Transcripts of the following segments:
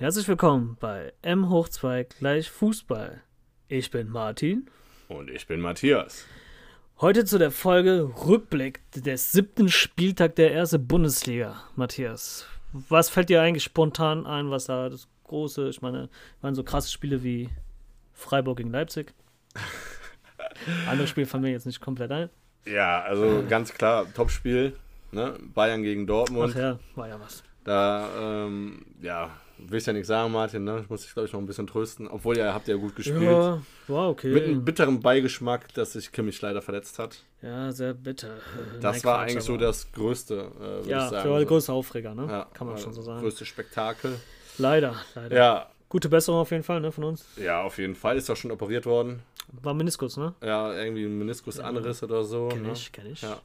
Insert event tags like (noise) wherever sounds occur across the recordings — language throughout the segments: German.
Herzlich willkommen bei M hoch 2 gleich Fußball. Ich bin Martin. Und ich bin Matthias. Heute zu der Folge Rückblick des siebten Spieltag der ersten Bundesliga. Matthias, was fällt dir eigentlich spontan ein, was da das große, ich meine, waren so krasse Spiele wie Freiburg gegen Leipzig. (laughs) Andere Spiele fallen mir jetzt nicht komplett ein. Ja, also ganz klar, Topspiel. Ne? Bayern gegen Dortmund. Ach ja, war ja was. Da, ähm, ja, will ich ja nicht sagen, Martin, ne? Ich muss dich, glaube ich, noch ein bisschen trösten. Obwohl, ihr habt ja gut gespielt. Ja, war okay. Mit einem bitteren Beigeschmack, dass sich Kimmich leider verletzt hat. Ja, sehr bitter. Das Nein, war Quatsch, eigentlich so das größte, äh, würde Ja, ich sagen. für der so. größte Aufreger, ne? Ja, Kann man schon so sagen. Größte Spektakel. Leider, leider. Ja, Gute Besserung auf jeden Fall, ne, von uns. ja, auf jeden Fall. Ist doch schon operiert worden. War Meniskus, ne? Ja, irgendwie ein Meniskusanriss oder so. Kenn ne? ich, kenn ich. Ja.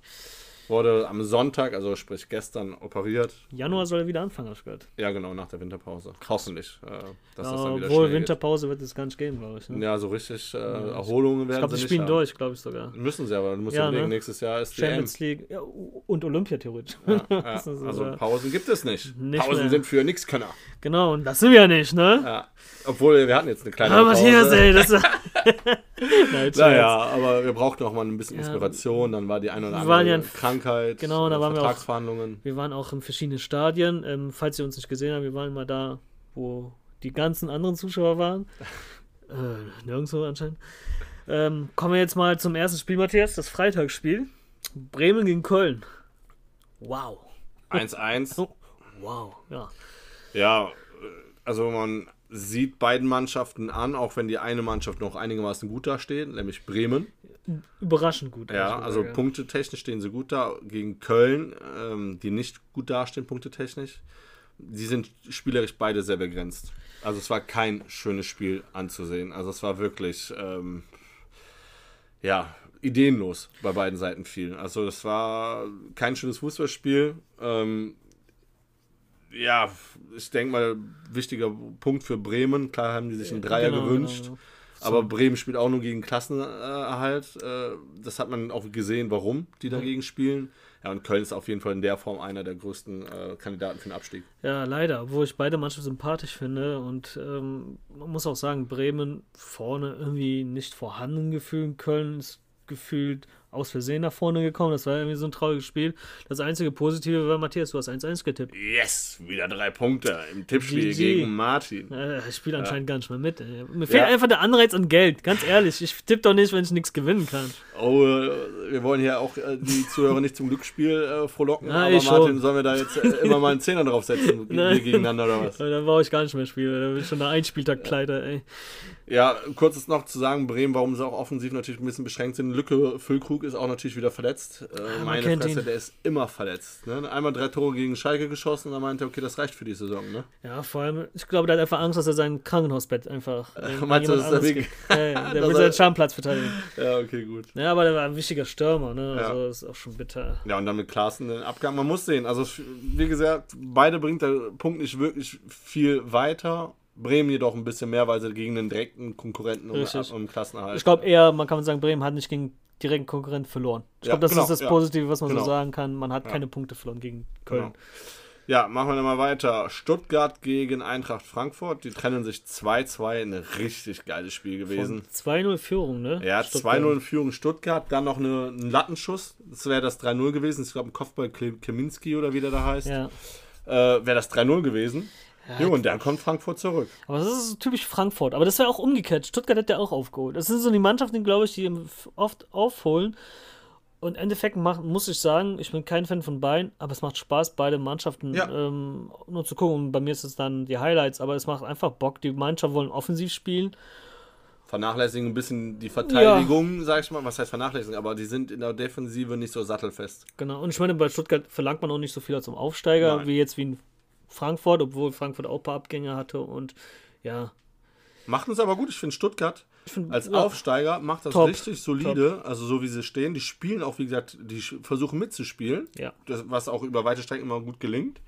Wurde am Sonntag, also sprich gestern, operiert. Januar soll er wieder anfangen, hab ich gehört. Ja, genau, nach der Winterpause. Hoffentlich, äh, dass das Ja, dann wieder obwohl, Winterpause wird es gar nicht geben, glaube ich. Ne? Ja, so richtig äh, Erholungen ich werden glaube, sie die nicht spielen haben. durch, glaube ich sogar. Müssen sie aber. Du musst Ja, ja, überlegen, ne? nächstes Jahr ist die. Champions League ja, und Olympia theoretisch. Ja, (laughs) ja. Das Also ja. Pausen gibt es nicht. Nicht Pausen mehr. sind für Nixkönner. Genau, und das sind wir ja nicht, ne? Ja. Obwohl, wir hatten jetzt eine kleine Aber Pause. Matthias, ey, das (laughs) Nein, Naja, aber wir brauchten auch mal ein bisschen. Inspiration. Dann war die eine oder andere ja Krankheit, Genau, da äh, waren wir auch- Vertragsverhandlungen. Wir waren auch in verschiedenen Stadien. Ähm, falls ihr uns nicht gesehen habt, wir waren mal da, wo die ganzen anderen Zuschauer waren. (laughs) Äh, nirgendwo anscheinend. Ähm, kommen wir jetzt mal zum ersten Spiel, Matthias, das Freitagsspiel. Bremen gegen Köln. Wow. 1-1. Oh, wow, ja. Ja, äh, also man sieht beiden Mannschaften an, auch wenn die eine Mannschaft noch einigermaßen gut dasteht, nämlich Bremen. Überraschend gut. Ja, also gesagt, punktetechnisch stehen sie gut da. Gegen Köln, ähm, die nicht gut dastehen, punktetechnisch. Die sind spielerisch beide sehr begrenzt. Also es war kein schönes Spiel anzusehen. Also es war wirklich, ähm, ja, ideenlos bei beiden Seiten viel. Also es war kein schönes Fußballspiel. Ähm, ja, ich denke mal, wichtiger Punkt für Bremen. Klar haben die sich einen Dreier Genau, gewünscht. genau. Aber Bremen spielt auch nur gegen Klassenerhalt. Äh, das hat man auch gesehen, warum die dagegen spielen. Ja, und Köln ist auf jeden Fall in der Form einer der größten äh, Kandidaten für den Abstieg. Ja, leider, obwohl ich beide Mannschaften sympathisch finde und ähm, man muss auch sagen, Bremen vorne irgendwie nicht vorhanden gefühlt. Köln ist gefühlt aus Versehen nach vorne gekommen. Das war irgendwie so ein trauriges Spiel. Das einzige Positive war, Matthias, du hast 1-1 getippt. Yes, wieder drei Punkte im Tippspiel GG. gegen Martin. Äh, ich spiele anscheinend gar nicht mehr mit. Ey. Mir fehlt Ja. einfach der Anreiz an Geld, ganz ehrlich. Ich tippe doch nicht, wenn ich nichts gewinnen kann. Oh, äh, wir wollen hier auch äh, die Zuhörer nicht zum Glücksspiel äh, frohlocken. Ja, aber Martin, schon. sollen wir da jetzt äh, immer mal einen Zehner draufsetzen (laughs) gegeneinander oder was? Dann brauche ich gar nicht mehr spielen. Da bin ich schon nach einem Spieltag pleite, ey. Ja, kurz ist noch zu sagen, Bremen, warum sie auch offensiv natürlich ein bisschen beschränkt sind. Lücke Füllkrug ist auch natürlich wieder verletzt. Äh, man meine Fresse, ihn. der ist immer verletzt. Ne? Einmal drei Tore gegen Schalke geschossen und dann meinte er, okay, das reicht für die Saison. Ne? Ja, vor allem, ich glaube, der hat einfach Angst, dass er sein Krankenhausbett einfach. an meinst du, das ist gibt. Ja, ja, (laughs) der will seinen Stammplatz verteidigen. Ja, okay, gut. Ja, aber der war ein wichtiger Stürmer, ne? Ja. Also ist auch schon bitter. Ja, und dann mit Klaassen den Abgang. Man muss sehen, also wie gesagt, beide bringt der Punkt nicht wirklich viel weiter. Bremen jedoch ein bisschen mehr, weil sie gegen den direkten Konkurrenten um, um Klassenerhalt. Ich glaube eher, man kann sagen, Bremen hat nicht gegen direkten Konkurrenten verloren. Ich Ja, glaube, das genau, ist das. Positive, was man Genau. so sagen kann. Man hat keine Punkte verloren gegen Köln. Genau. Ja, machen wir dann mal weiter. Stuttgart gegen Eintracht Frankfurt. Die trennen sich 2-2. Ein richtig geiles Spiel gewesen. Von 2-0 Führung, ne? Ja, Stuttgart. 2-0 in Führung Stuttgart, dann noch eine, ein Lattenschuss. Das wäre das 3-0 gewesen. Ich glaube, ein Kopfball Keminski oder wie der da heißt. Ja. Äh, wäre das 3-0 gewesen. Ja, und dann kommt Frankfurt zurück. Aber das ist so typisch Frankfurt. Aber das wäre auch umgekehrt. Stuttgart hat ja auch aufgeholt. Das sind so die Mannschaften, glaube ich, die oft aufholen. Und im Endeffekt macht, muss ich sagen, ich bin kein Fan von beiden, aber es macht Spaß, beide Mannschaften Ja. ähm, nur zu gucken. Und bei mir ist es dann die Highlights, aber es macht einfach Bock. Die Mannschaften wollen offensiv spielen. Vernachlässigen ein bisschen die Verteidigung, sag ich mal. Was heißt vernachlässigen? Aber die sind in der Defensive nicht so sattelfest. Genau. Und ich meine, bei Stuttgart verlangt man auch nicht so viel als zum Aufsteiger, Nein. wie jetzt wie in Frankfurt, obwohl Frankfurt auch ein paar Abgänge hatte. Und ja, Machten es aber gut. Ich finde Stuttgart ich find, als ja, Aufsteiger macht das Top. richtig solide. Also so wie sie stehen. Die spielen auch, wie gesagt, die versuchen mitzuspielen. Ja. Das, was auch über weite Strecken immer gut gelingt.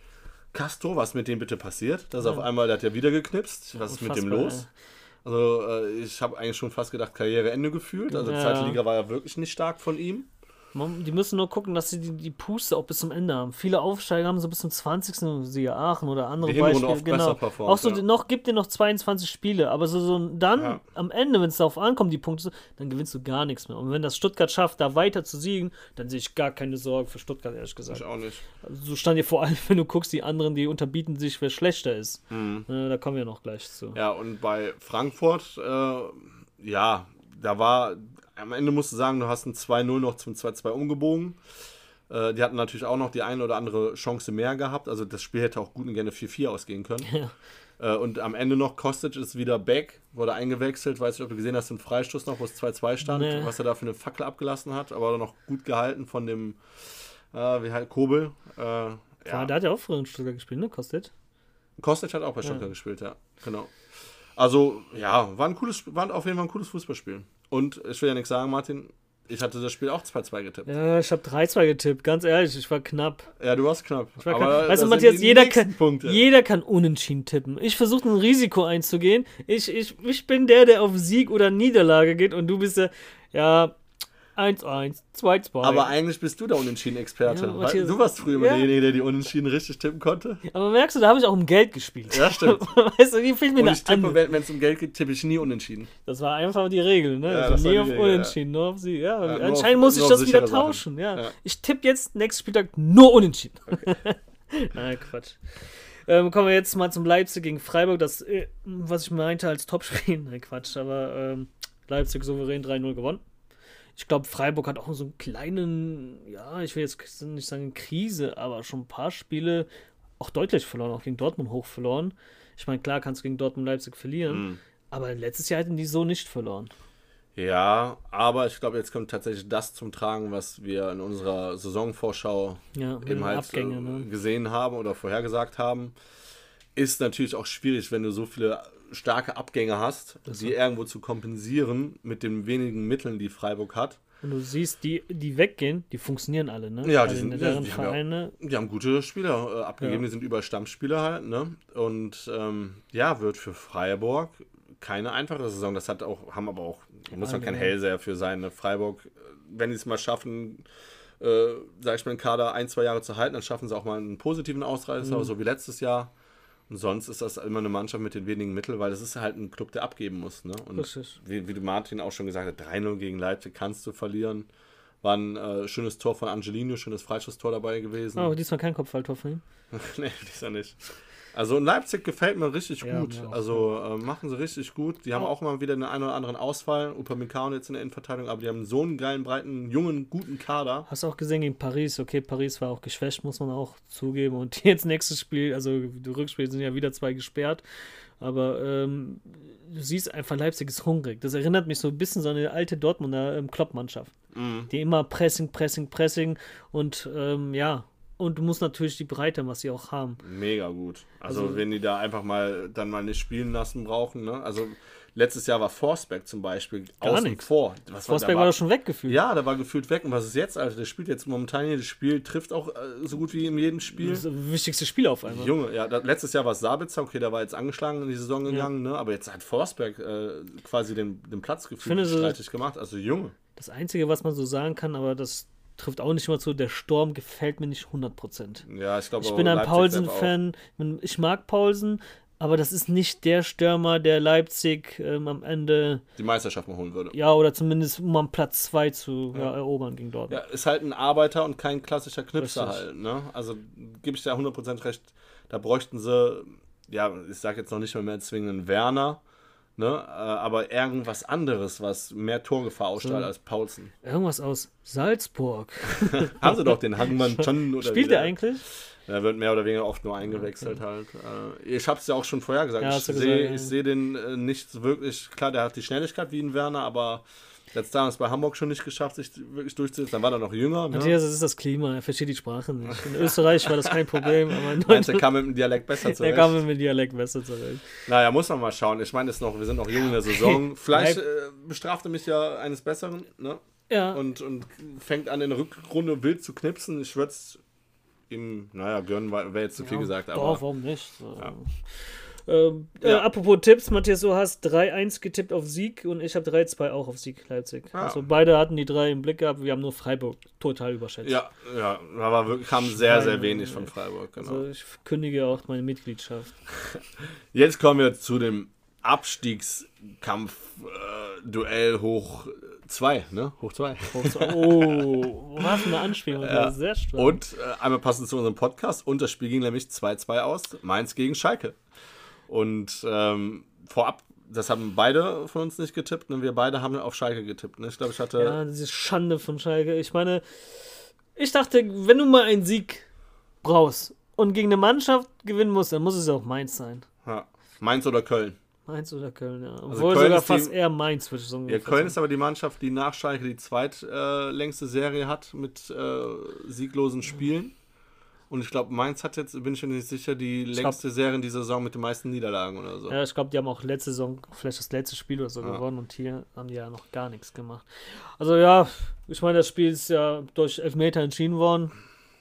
Castro, was mit dem bitte passiert? Das ist auf einmal, der hat ja wieder geknipst. Was ist mit dem los? Also äh, ich habe eigentlich schon fast gedacht, Karriereende gefühlt. Also Ja. zweite Liga war ja wirklich nicht stark von ihm. Die müssen nur gucken, dass sie die, die Puste auch bis zum Ende haben. Viele Aufsteiger haben so bis zum 20. siehe Aachen oder andere Die Beispiele. oft Genau. performt, Auch so ja. noch gibt dir noch 22 Spiele, aber so, so dann Ja. am Ende, wenn es darauf ankommt, die Punkte, dann gewinnst du gar nichts mehr. Und wenn das Stuttgart schafft, da weiter zu siegen, dann sehe ich gar keine Sorge für Stuttgart, ehrlich gesagt. Ich auch nicht. So stand dir vor allem, (laughs) wenn du guckst, die anderen, die unterbieten sich, wer schlechter ist. Äh, da kommen wir noch gleich zu. Mhm. Ja, und bei Frankfurt, äh, ja, da war, am Ende musst du sagen, du hast ein 2-0 noch zum 2-2 umgebogen. Äh, die hatten natürlich auch noch die eine oder andere Chance mehr gehabt. Also das Spiel hätte auch gut und gerne 4-4 ausgehen können. (laughs) Ja. Äh, und am Ende noch, Kostic ist wieder back, wurde eingewechselt. Weiß nicht, ob du gesehen hast, den Freistoß noch, wo es 2-2 stand, Nee. was er da für eine Fackel abgelassen hat, aber noch gut gehalten von dem, äh, wie halt, Kobel. Äh, Ja. ja. Der hat ja auch früher in Stuttgart gespielt, ne? Kostet. Kostic hat auch bei Stuttgart gespielt, ja. Genau. Also, ja, war ein cooles, war auf jeden Fall ein cooles Fußballspiel. Und ich will ja nichts sagen, Martin, ich hatte das Spiel auch 2-2 getippt. Ja. Ja, ich habe 3-2 getippt, ganz ehrlich, ich war knapp. du warst knapp. Ich war knapp. Weißt du, Matthias, jeder kann, Punkte. jeder kann unentschieden tippen. Ich versuche ein Risiko einzugehen. Ich, ich, ich bin der, der auf Sieg oder Niederlage geht und du bist der, ja, 1-1, 2-2. Aber eigentlich bist du der Unentschieden-Experte. Ja, du warst früher immer ja. derjenige, der die Unentschieden richtig tippen konnte. Aber merkst du, da habe ich auch um Geld gespielt. Ja, stimmt. (laughs) weißt du, die fehlt mir Und ich tippe, wenn es um Geld geht, tippe ich nie Unentschieden. Das war einfach die Regel, ne? Ja, also nie auf Regel, Unentschieden, nur auf Sieg. Ja, anscheinend muss ich das wieder tauschen. Ja. Ich tippe jetzt nächsten Spieltag nur Unentschieden. Nein, (laughs) Quatsch. Ähm, kommen wir jetzt mal zum Leipzig gegen Freiburg, das, äh, was ich meinte als Topspiel. (laughs) Nein, Quatsch, aber ähm, Leipzig souverän 3-0 gewonnen. Ich glaube, Freiburg hat auch so einen kleinen, ja, ich will jetzt nicht sagen Krise, aber schon ein paar Spiele auch deutlich verloren, auch gegen Dortmund hoch verloren. Ich meine, klar kannst du gegen Dortmund Leipzig verlieren, Mhm. aber letztes Jahr hätten die so nicht verloren. Ja, aber ich glaube, jetzt kommt tatsächlich das zum Tragen, was wir in unserer Saisonvorschau Ja, eben halt Abgänge, äh, ne? gesehen haben oder vorhergesagt haben, ist natürlich auch schwierig, wenn du so viele starke Abgänge hast, die irgendwo zu kompensieren mit den wenigen Mitteln, die Freiburg hat. Und du siehst, die, die weggehen, die funktionieren alle, ne? Ja, die sind- in ja, deren die haben ja- Vereine. Die haben gute Spieler äh, abgegeben, Ja. die sind über Stammspieler halt, ne? Und ähm, ja, wird für Freiburg keine einfache Saison. Das hat auch, haben aber auch, muss man kein. Hellseher für sein. Ne? Freiburg, äh, wenn die es mal schaffen, äh, sag ich mal, den Kader ein, zwei Jahre zu halten, dann schaffen sie auch mal einen positiven Ausreißer, Mhm. so wie letztes Jahr. Und sonst ist das immer eine Mannschaft mit den wenigen Mitteln, weil das ist halt ein Club, der abgeben muss. Ne? Und wie, wie du Martin auch schon gesagt hast, 3-0 gegen Leipzig kannst du verlieren. War ein äh, schönes Tor von Angelino, schönes Freischusstor dabei gewesen. Oh, diesmal kein Kopfballtor von ihm. (laughs) nee, dieser nicht. Also in Leipzig gefällt mir richtig Ja, gut. mir also äh, machen sie richtig gut. Die haben Oh. auch immer wieder einen einen oder anderen Ausfall. Upamecano jetzt in der Innenverteidigung, aber die haben so einen geilen, breiten, jungen, guten Kader. Hast du auch gesehen gegen Paris? Okay, Paris war auch geschwächt, muss man auch zugeben. Und (laughs) jetzt nächstes Spiel, also die Rückspiele sind ja wieder zwei gesperrt. Aber ähm, du siehst einfach, Leipzig ist hungrig. Das erinnert mich so ein bisschen so an eine alte Dortmunder ähm, Klopp-Mannschaft. Mhm. Die immer Pressing, Pressing, Pressing und ähm, ja. Und du musst natürlich die Breite, was sie auch haben. Mega gut. Also, Also- wenn die da einfach mal dann mal nicht spielen lassen brauchen. Ne? Also letztes Jahr war Forsberg zum Beispiel Gar außen nix. vor. Was Forsberg da war, doch schon weggefühlt. Ja, der war gefühlt weg. Und was ist jetzt, Alter? Der spielt jetzt momentan jedes Spiel, trifft auch äh, so gut wie in jedem Spiel. Das ist das wichtigste Spiel auf einmal. Junge, ja, da, letztes Jahr war es Sabitzer, okay, der war jetzt angeschlagen in die Saison gegangen, ne? aber jetzt hat Forsberg äh, quasi den, den Platz finde gefühlt so- streitig gemacht. Also Junge. Das Einzige, was man so sagen kann, aber das trifft auch nicht immer zu, der Sturm gefällt mir nicht 100%. Ja, ich glaube Ich bin ein Paulsen-Fan. Ich mag Paulsen, aber das ist nicht der Stürmer, der Leipzig ähm, am Ende, Die Meisterschaft mal holen würde. ja, oder zumindest um am Platz 2 zu ja. erobern gegen Dortmund. Ja, ist halt ein Arbeiter und kein klassischer Knipser Richtig. halt. Ne? Also gebe ich dir 100% recht. Da bräuchten sie, ja, ich sage jetzt noch nicht mal mehr zwingend einen Werner, ne? äh, aber irgendwas anderes, was mehr Torgefahr ausstrahlt So. als Paulsen. Irgendwas aus Salzburg. (laughs) Haben sie doch den Hangmann (laughs) schon oder Spielt er der- eigentlich? Er wird mehr oder weniger oft nur eingewechselt halt. Äh, ich habe es ja auch schon vorher gesagt. Ja, ich sehe ja. sehe den äh, nicht wirklich. Klar, der hat die Schnelligkeit wie ein Werner, aber jetzt damals bei Hamburg schon nicht geschafft, sich wirklich durchzusetzen. Dann war er noch jünger. Ne? Matthias, das ist das Klima, er versteht die Sprache nicht. In Österreich war das kein Problem, aber in Meinst der kam mit dem Dialekt besser der zurecht? kam mit dem Dialekt besser zurecht. Naja, muss man mal schauen. Ich meine, es noch, wir sind noch jung in der Saison. (laughs) Vielleicht äh, bestrafte mich ja eines Besseren ne? Ja, und, und fängt an, in der Rückrunde wild zu knipsen. Ich würde es ihm, naja, gönnen, wäre jetzt zu viel ja, gesagt. Doch, Aber warum nicht? Ja. Ähm, äh, Ja. apropos Tipps, Matthias, du hast 3-1 getippt auf Sieg und ich habe 3-2 auch auf Sieg Leipzig. Ah. Also beide hatten die drei im Blick gehabt, wir haben nur Freiburg total überschätzt. Ja, ja, da war wirklich, kam sehr, sehr wenig von Freiburg, genau. Also ich kündige auch meine Mitgliedschaft. (laughs) Jetzt kommen wir zu dem Abstiegskampf, äh, hoch 2, ne? Hoch 2. Oh, (laughs) was für eine Anspielung. Ja. sehr stark. Und äh, einmal passend zu unserem Podcast. Und das Spiel ging nämlich 2-2 aus. Mainz gegen Schalke. Und ähm, vorab, das haben beide von uns nicht getippt. Und wir beide haben auf Schalke getippt. Ne? Ich glaube, ich hatte. Ja, diese Schande von Schalke. Ich meine, ich dachte, wenn du mal einen Sieg brauchst und gegen eine Mannschaft gewinnen musst, dann muss es ja auch Mainz sein. Ja, Mainz oder Köln. Mainz oder Köln, ja. Obwohl Also Köln sogar ist die- fast eher Mainz, würde ich sagen. Ja, Köln ist aber die Mannschaft, die nach Schalke die zweitlängste äh, Serie hat mit äh, sieglosen Spielen. Und ich glaube, Mainz hat jetzt, bin ich mir nicht sicher, die glaub- längste Serie in dieser Saison mit den meisten Niederlagen oder so. Ja, ich glaube, die haben auch letzte Saison vielleicht das letzte Spiel oder so Ja. gewonnen und hier haben die ja noch gar nichts gemacht. Also ja, ich meine, das Spiel ist ja durch Elfmeter entschieden worden.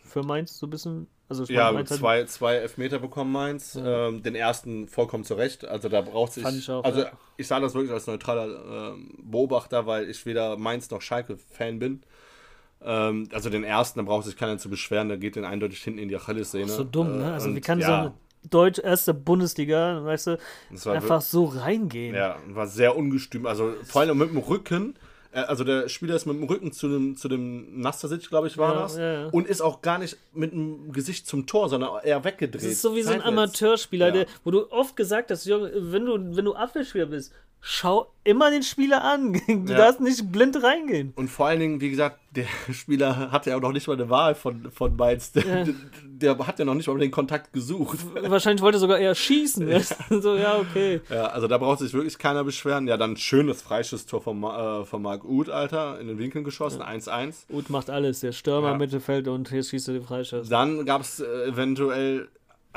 Für Mainz so ein bisschen. Also ich Ja, meine, Mainz hat- zwei, zwei Elfmeter bekommen Mainz. Ähm, den ersten vollkommen zurecht. Also da braucht sich. Ich auch, also ja. ich sage das wirklich als neutraler ähm, Beobachter, weil ich weder Mainz noch Schalke-Fan bin. Ähm, also den ersten, da braucht sich keiner zu beschweren, da geht den eindeutig hinten in die Achillessehne. so dumm, ne? Also Äh, wie kann so ja, eine deutsch erste Bundesliga, weißt du, einfach so reingehen? Ja, war sehr ungestüm. Also vor allem mit dem Rücken. Äh, Also der Spieler ist mit dem Rücken zu dem, zu dem Nastasic, glaube ich, war Ja, das. ja. Und ist auch gar nicht mit dem Gesicht zum Tor, sondern eher weggedreht. Das ist so wie so ein. Amateurspieler, Ja. der, wo du oft gesagt hast, Junge, wenn du, wenn du Abwehrspieler bist, schau immer den Spieler an. (laughs) Du Ja. darfst nicht blind reingehen. Und vor allen Dingen, wie gesagt, der (laughs) Spieler hatte ja auch noch nicht mal eine Wahl von, von Mainz. Ja. (laughs) der, hat ja noch nicht mal den Kontakt gesucht. Wahrscheinlich wollte er sogar eher schießen. du? (laughs) (laughs) so, ja, okay. Ja, also da braucht sich wirklich keiner beschweren. Ja, dann schönes Freischusstor von, äh, von Marc Uth, Alter, in den Winkel geschossen, 1-1. Uth macht alles, der Stürmer Ja. im Mittelfeld und hier schießt er den Freischuss. Dann gab es äh, eventuell,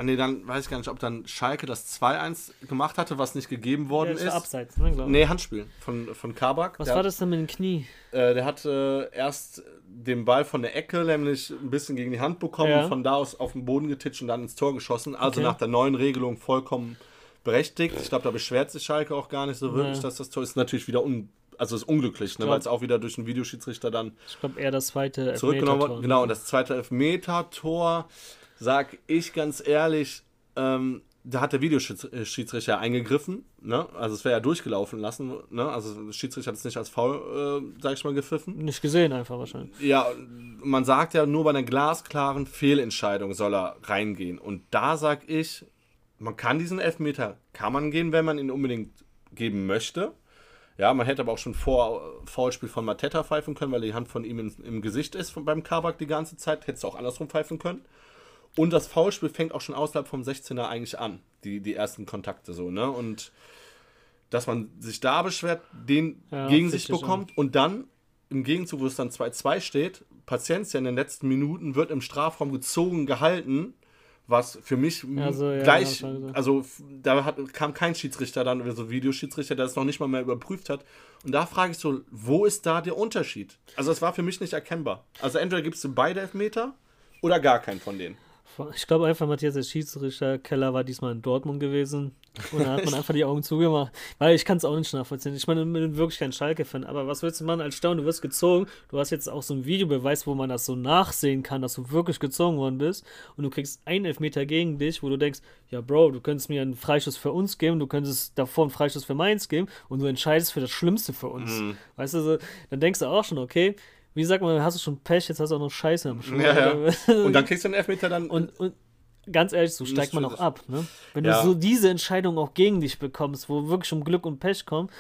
nee, dann weiß ich gar nicht, ob dann Schalke das 2-1 gemacht hatte, was nicht gegeben Ja, worden das war ist. abseits, ne, glaube ich. Nee, Handspiel von, von Kabak. Was der, war das denn mit dem Knie? Äh, der hat äh, erst den Ball von der Ecke nämlich ein bisschen gegen die Hand bekommen, Ja. von da aus auf den Boden getitscht und dann ins Tor geschossen. Also Okay. nach der neuen Regelung vollkommen berechtigt. Ich glaube, da beschwert sich Schalke auch gar nicht so wirklich, Nee. dass das Tor ist. Natürlich wieder un also ist unglücklich, ne, weil es auch wieder durch den Videoschiedsrichter dann Ich glaube eher das zweite zurückgenommen wird. Genau, und das zweite Elfmeter-Tor, sag ich ganz ehrlich, ähm, da hat der Videoschiedsrichter eingegriffen. Ne? Also es wäre ja durchgelaufen lassen. Ne? Also der Schiedsrichter hat es nicht als faul, äh, sag ich mal, gepfiffen. Nicht gesehen einfach wahrscheinlich. Ja, man sagt ja, nur bei einer glasklaren Fehlentscheidung soll er reingehen. Und da sag ich, man kann diesen Elfmeter, kann man gehen, wenn man ihn unbedingt geben möchte. Ja, man hätte aber auch schon vor Foulspiel von Mateta pfeifen können, weil die Hand von ihm im, im Gesicht ist von, beim Kabak die ganze Zeit. Hättest du auch andersrum pfeifen können. Und das Foulspiel fängt auch schon außerhalb vom 16er eigentlich an. Die, die ersten Kontakte so, ne? Und dass man sich da beschwert, den Ja, gegen sich bekommt und dann im Gegenzug, wo es dann 2-2 steht, Paciencia in den letzten Minuten wird im Strafraum gezogen, gehalten, was für mich Ja, so, ja, gleich, so. also da hat, kam kein Schiedsrichter dann, oder so Videoschiedsrichter, der es noch nicht mal mehr überprüft hat. Und da frage ich so, wo ist da der Unterschied? Also es war für mich nicht erkennbar. Also entweder gibst du beide Elfmeter oder gar keinen von denen. Ich glaube einfach, Matthias, der Schiedsrichter Keller war diesmal in Dortmund gewesen. Und da hat man (laughs) einfach die Augen zugemacht. Weil ich kann es auch nicht nachvollziehen. Ich meine, ich bin wirklich kein Schalke-Fan. Aber was willst du machen als Staunen? Du wirst gezogen. Du hast jetzt auch so ein Videobeweis, wo man das so nachsehen kann, dass du wirklich gezogen worden bist. Und du kriegst einen Elfmeter gegen dich, wo du denkst, ja, Bro, du könntest mir einen Freischuss für uns geben, du könntest davor einen Freischuss für Mainz geben und du entscheidest für das Schlimmste für uns. Mhm. Weißt du, so, dann denkst du auch schon, okay, wie sagt man, hast du schon Pech, jetzt hast du auch noch Scheiße am Schuh. Ja, ja. (laughs) Und dann kriegst du den Elfmeter dann. Und, und ganz ehrlich, so steigt man auch ab. Ne? Wenn Ja. du so diese Entscheidung auch gegen dich bekommst, wo wirklich um Glück und Pech kommt,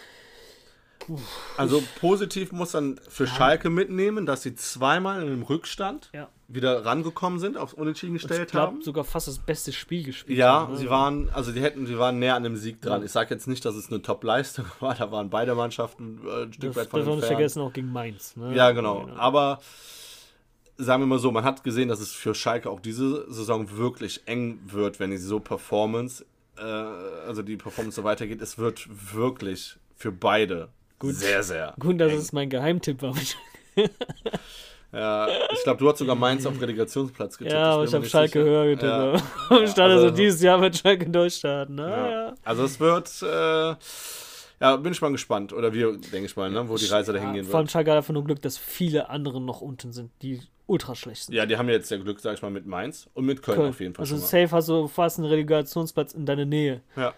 Also positiv muss man für Schalke mitnehmen, dass sie zweimal in einem Rückstand ja, wieder rangekommen sind, aufs Unentschieden ich gestellt glaube haben. sogar fast das beste Spiel gespielt. Ja, haben, ne? sie waren, also die hätten, sie waren näher an dem Sieg dran. Ich sage jetzt nicht, dass es eine Top-Leistung (laughs) war, da waren beide Mannschaften äh, ein Stück Das weit von man nicht vergessen, auch gegen Mainz. Ne? Ja, genau. Aber sagen wir mal so, man hat gesehen, dass es für Schalke auch diese Saison wirklich eng wird, wenn die so Performance, äh, also die Performance so weitergeht. Es wird wirklich für beide Gut. sehr, sehr Gut, dass eng. es mein Geheimtipp war. (laughs) Ja, ich glaube, du hast sogar Mainz auf Relegationsplatz getippt. Ja, aber ich bin habe Schalke sicher. höher getippt. Ja. aber (laughs) Ich dachte also- so, dieses Jahr wird Schalke durchstarten. Na, Ja. ja. Also es wird, äh, ja, bin ich mal gespannt. Oder wir, denke ich mal, ne, wo die Reise dahin gehen Vor allem wird. Schalke hat einfach nur Glück, dass viele andere noch unten sind, die ultra schlecht sind. Ja, die haben jetzt ja Glück, sag ich mal, mit Mainz und mit Köln, Köln. auf jeden Fall Also safe hast du fast einen Relegationsplatz in deiner Nähe. Ja.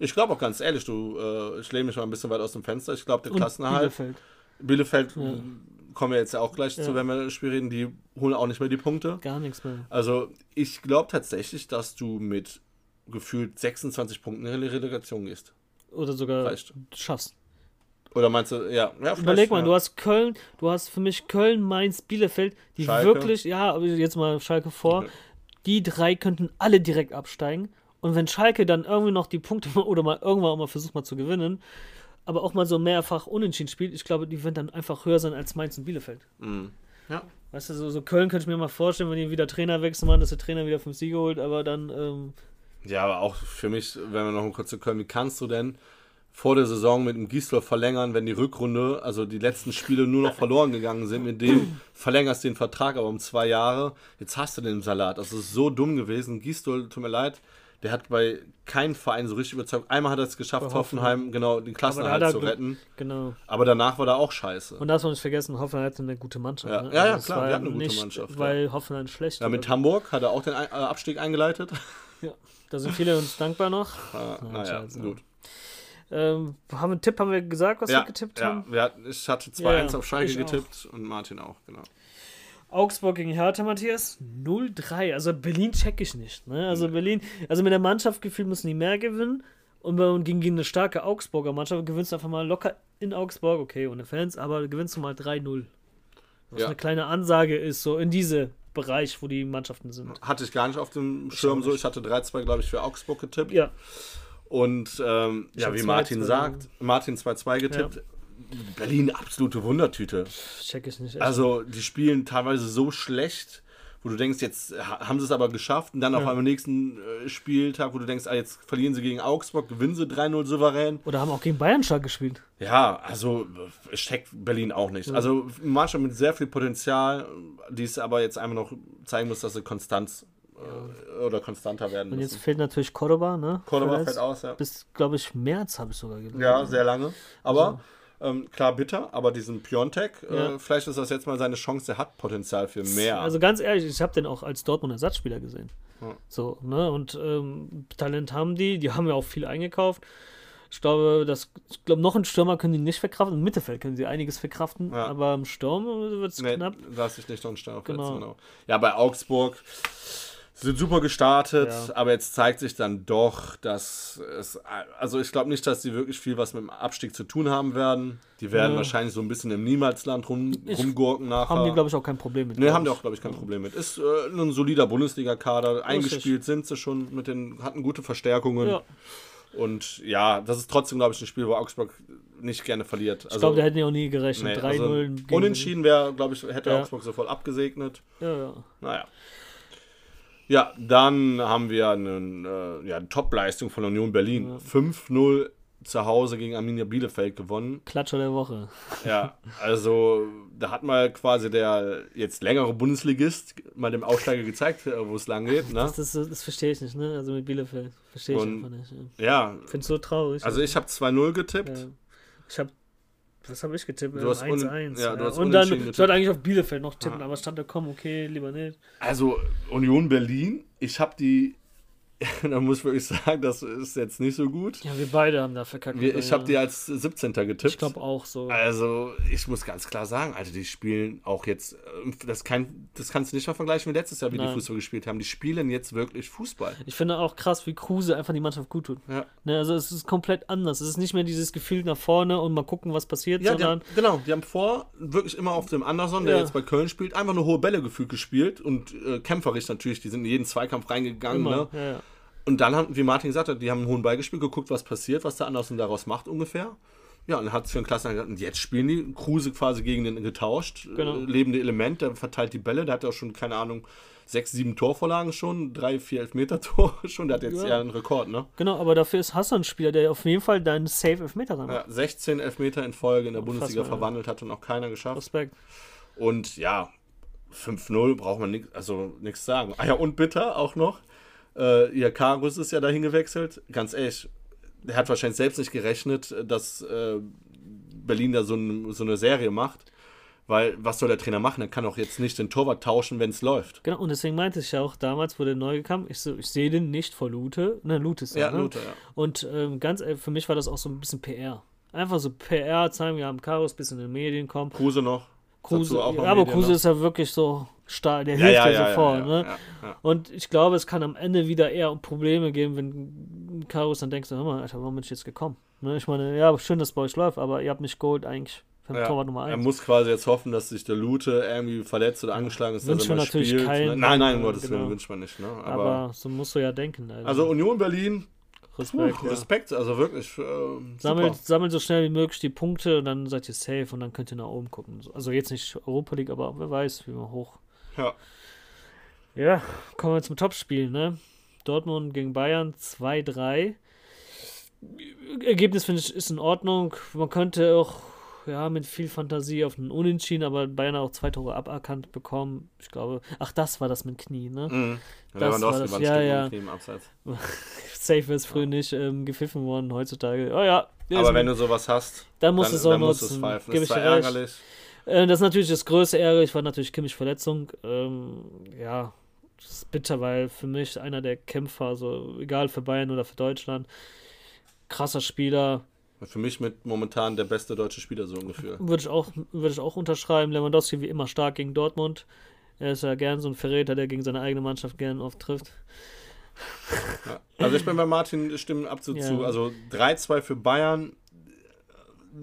Ich glaube auch ganz ehrlich, du, äh, ich lehne mich mal ein bisschen weit aus dem Fenster. Ich glaube, der Klassenerhalt, Bielefeld. Bielefeld, Ja. kommen wir jetzt ja auch gleich Ja. zu, wenn wir das Spiel reden, die holen auch nicht mehr die Punkte. Gar nichts mehr. Also ich glaube tatsächlich, dass du mit gefühlt 26 Punkten in die Relegation gehst. Oder sogar Reicht. schaffst. Oder meinst du, ja, ja Überleg mal, ja. du hast Köln, du hast für mich Köln, Mainz, Bielefeld, die Schalke. wirklich, ja, jetzt mal Schalke vor, Okay. die drei könnten alle direkt absteigen. Und wenn Schalke dann irgendwie noch die Punkte (laughs) oder mal irgendwann auch mal versucht mal zu gewinnen, aber auch mal so mehrfach unentschieden spielt, ich glaube, die werden dann einfach höher sein als Mainz und Bielefeld. Mhm. Ja. Weißt du, so, so Köln könnte ich mir mal vorstellen, wenn die wieder Trainer wechseln machen, dass der Trainer wieder fünf Siege holt, aber dann, ähm, ja, aber auch für mich, wenn wir noch mal kurz zu Köln, wie kannst du denn vor der Saison mit dem Gießler verlängern, wenn die Rückrunde, also die letzten Spiele nur noch verloren gegangen sind, mit dem verlängerst du den Vertrag aber um zwei Jahre, jetzt hast du den Salat. Das ist so dumm gewesen. Gießler, tut mir leid, der hat bei keinem Verein so richtig überzeugt. Einmal hat er es geschafft, Bei Hoffenheim, genau, den Klassenerhalt da zu retten. genau. Aber danach war der auch scheiße. Und darf man nicht vergessen, Hoffenheim hatte eine gute Mannschaft. Ja. ne? Ja, ja, es klar, war die hatten eine gute nicht, Mannschaft, ja. Weil Hoffenheim schlecht Ja, mit war. Hamburg hat er auch den äh, Abstieg eingeleitet. (laughs) Ja, da sind viele uns dankbar noch. Äh, naja, scheiße. gut. Ähm, haben wir einen Tipp, haben wir gesagt, was Ja, wir getippt ja haben? wir hatten, ich hatte 2-1 Ja, ja, auf Schalke ich auch. getippt und Martin auch, genau. Augsburg gegen Hertha, Matthias, 0-3. Also Berlin check ich nicht. Ne? Also Berlin, also mit der Mannschaft gefühlt müssen die mehr gewinnen. Und wenn man gegen, gegen eine starke Augsburger Mannschaft gewinnst du einfach mal locker in Augsburg, okay, ohne Fans, aber gewinnst du mal 3-0. Was Ja. eine kleine Ansage ist, so in diese Bereich, wo die Mannschaften sind. Hatte ich gar nicht auf dem Schirm so. Ich hatte 3-2, glaube ich, für Augsburg getippt. Ja, Und ähm, ja, wie 2-2 Martin sagt, Martin 2-2 getippt. Berlin absolute Wundertüte. check ich nicht. echt. Also die spielen teilweise so schlecht, wo du denkst, jetzt ha- haben sie es aber geschafft und dann auf Ja. einmal nächsten äh, Spieltag, wo du denkst, ah, jetzt verlieren sie gegen Augsburg, gewinnen sie 3-0 souverän. Oder haben auch gegen Bayern stark gespielt. Ja, also äh, steckt Berlin auch nicht. Also eine Mannschaft mit sehr viel Potenzial, die es aber jetzt einfach noch zeigen muss, dass sie Konstanz äh, oder konstanter werden Und müssen. jetzt fehlt natürlich Cordoba, ne? Cordoba fällt aus, ja. Bis, glaube ich, März habe ich sogar gelesen. Ja, sehr lange. Aber ähm, klar bitter, aber diesen Piontek, Ja. äh, vielleicht ist das jetzt mal seine Chance, der hat Potenzial für mehr. Also ganz ehrlich, ich habe den auch als Dortmund Ersatzspieler gesehen. Ja. So, ne? Und ähm, Talent haben die, die haben ja auch viel eingekauft. Ich glaube, das, ich glaube, noch einen Stürmer können die nicht verkraften. Im Mittelfeld können sie einiges verkraften, Ja. aber im Sturm wird es nee, knapp. lass ich nicht noch einen auf Genau. genau. Ja, bei Augsburg sind super gestartet, Ja. aber jetzt zeigt sich dann doch, dass es, also ich glaube nicht, dass sie wirklich viel was mit dem Abstieg zu tun haben werden. Die werden Ja. wahrscheinlich so ein bisschen im Niemalsland rum, Ich- rumgurken nachher. Haben die, glaube ich, auch kein Problem mit. Nee, glaub haben die auch, glaube ich, kein Problem mit. Ist äh, ein solider Bundesliga-Kader. Eingespielt sind sie schon mit den, hatten gute Verstärkungen. Ja. Und ja, das ist trotzdem, glaube ich, ein Spiel, wo Augsburg nicht gerne verliert. Ich glaube, da hätten die auch nie gerechnet. nee, 3-0. also Unentschieden wäre, glaube ich, hätte Ja. Augsburg sofort abgesegnet. Ja, ja. Naja. Ja, dann haben wir einen, äh, ja, eine Top-Leistung von Union Berlin. 5-0 zu Hause gegen Arminia Bielefeld gewonnen. Klatscher der Woche. Ja, also da hat mal quasi der jetzt längere Bundesligist mal dem Aufsteiger gezeigt, äh, wo es lang geht. Ne? Das, das, das verstehe ich nicht, ne? Also mit Bielefeld. Verstehe ich Und- einfach nicht. Ja. Ja, Ich finde es so traurig. also ich habe 2-0 getippt. Ja. Ich habe. Was habe ich getippt? Du hast un- 1-1. ja, du hast Und dann, getippt. sollte eigentlich auf Bielefeld noch tippen, Ah. aber stand da, komm, okay, lieber nicht. Also Union Berlin, ich habe die, (laughs) da muss ich wirklich sagen, das ist jetzt nicht so gut. Ja, wir beide haben da verkackt. Wir, ich habe die als 17. getippt. Ich glaube auch so. Also, ich muss ganz klar sagen, also die spielen auch jetzt, äh, das, kann, das kannst du nicht mal vergleichen wie letztes Jahr, wie die Nein. Fußball gespielt haben. Die spielen jetzt wirklich Fußball. Ich finde auch krass, wie Kruse einfach die Mannschaft gut tut. Ja, Ne, also es ist komplett anders. Es ist nicht mehr dieses Gefühl nach vorne und mal gucken, was passiert, ja die haben, sondern genau. Die haben vor wirklich immer auf dem Anderson, der Ja. jetzt bei Köln spielt, einfach nur hohe Bälle gefühlt gespielt und äh, kämpferisch natürlich. Die sind in jeden Zweikampf reingegangen. immer. Ne? Ja, ja. Und dann haben, wie Martin gesagt hat, die haben einen hohen Ball gespielt, geguckt, was passiert, was der Anderson daraus macht ungefähr. Ja, und hat es für einen Klassenerhalt gesagt, und jetzt spielen die Kruse quasi gegen den getauscht. Genau. Äh, lebende Element, der verteilt die Bälle, der hat auch schon, keine Ahnung, sechs, sieben Torvorlagen schon, drei, vier Elfmeter-Tore (laughs) schon, der hat jetzt Ja. eher einen Rekord, ne? Genau, aber dafür ist Hassan ein Spieler, der auf jeden Fall deinen Safe Elfmeter dann Ja, macht. 16 Elfmeter in Folge in der Bundesliga Unfassbar, ja. verwandelt, hat und auch keiner geschafft. Respekt. Und ja, 5-0 braucht man nix, also nichts sagen. Ah ja, und bitter auch noch. Äh, ihr Karus ist ja dahin gewechselt. Ganz ehrlich, er hat wahrscheinlich selbst nicht gerechnet, dass äh, Berlin da so, ein, so eine Serie macht. Weil was soll der Trainer machen? Er kann auch jetzt nicht den Torwart tauschen, wenn es läuft. Genau, und deswegen meinte ich ja auch damals, wo der neu kam, ich, so, ich sehe den nicht vor Lute. Ne, Lute ist Ja, ne? Lute, ja. Und ähm, ganz ehrlich, für mich war das auch so ein bisschen PR. Einfach so PR zeigen, wir haben Karus, bisschen in den Medien kommen. Kruse noch. Kruse, ja, aber Medien Kruse noch. ist ja wirklich so stark, der Ja, hilft ja, ja, sofort. ne? Und ich glaube, es kann am Ende wieder eher Probleme geben, wenn Karus dann denkst, hör mal, Alter, warum bin ich jetzt gekommen? Ne? Ich meine, ja, schön, dass bei euch läuft, aber ihr habt mich geholt eigentlich für den Ja, Torwart Nummer Er 1. muss quasi jetzt hoffen, dass sich der Lute irgendwie verletzt oder angeschlagen ist, Wünscht dass er mal natürlich spielt. keinen, ne? Nein, nein, um äh, Gottes Willen genau. wünscht man nicht. Ne? Aber, Aber so musst du ja denken. Alter. also Union Berlin, Respekt. puh, ja. Respekt, also wirklich. Äh, Sammelt, sammelt so schnell wie möglich die Punkte und dann seid ihr safe und dann könnt ihr nach oben gucken. Also jetzt nicht Europa League, aber wer weiß, wie man hoch. Ja. Ja, kommen wir zum Topspiel, ne? Dortmund gegen Bayern 2-3. Ergebnis finde ich ist in Ordnung. Man könnte auch ja, mit viel Fantasie auf einen Unentschieden, aber Bayern hat auch zwei Tore aberkannt bekommen. Ich glaube, ach, das war das mit Knie, ne? Mhm. Das war das, ja, ja. Abseits. (laughs) Safe ist früher nicht ähm, gepfiffen worden, heutzutage. Oh ja. Aber wenn du sowas hast, dann musst du es auch dann musst es nutzen. Das ich ärgerlich. Äh, das ist natürlich das größte Ärger. Ich war natürlich Kimmich Verletzung. Ähm, ja, das ist bitter, weil für mich einer der Kämpfer, also egal für Bayern oder für Deutschland, krasser Spieler, Für mich mit momentan der beste deutsche Spieler so ungefähr. würde ich auch, würde ich auch unterschreiben. Lewandowski wie immer stark gegen Dortmund. Er ist ja gern so ein Verräter, der gegen seine eigene Mannschaft gern oft trifft. Ja. Also ich bin bei Martin Stimmen absolut Ja. zu. Also 3-2 für Bayern.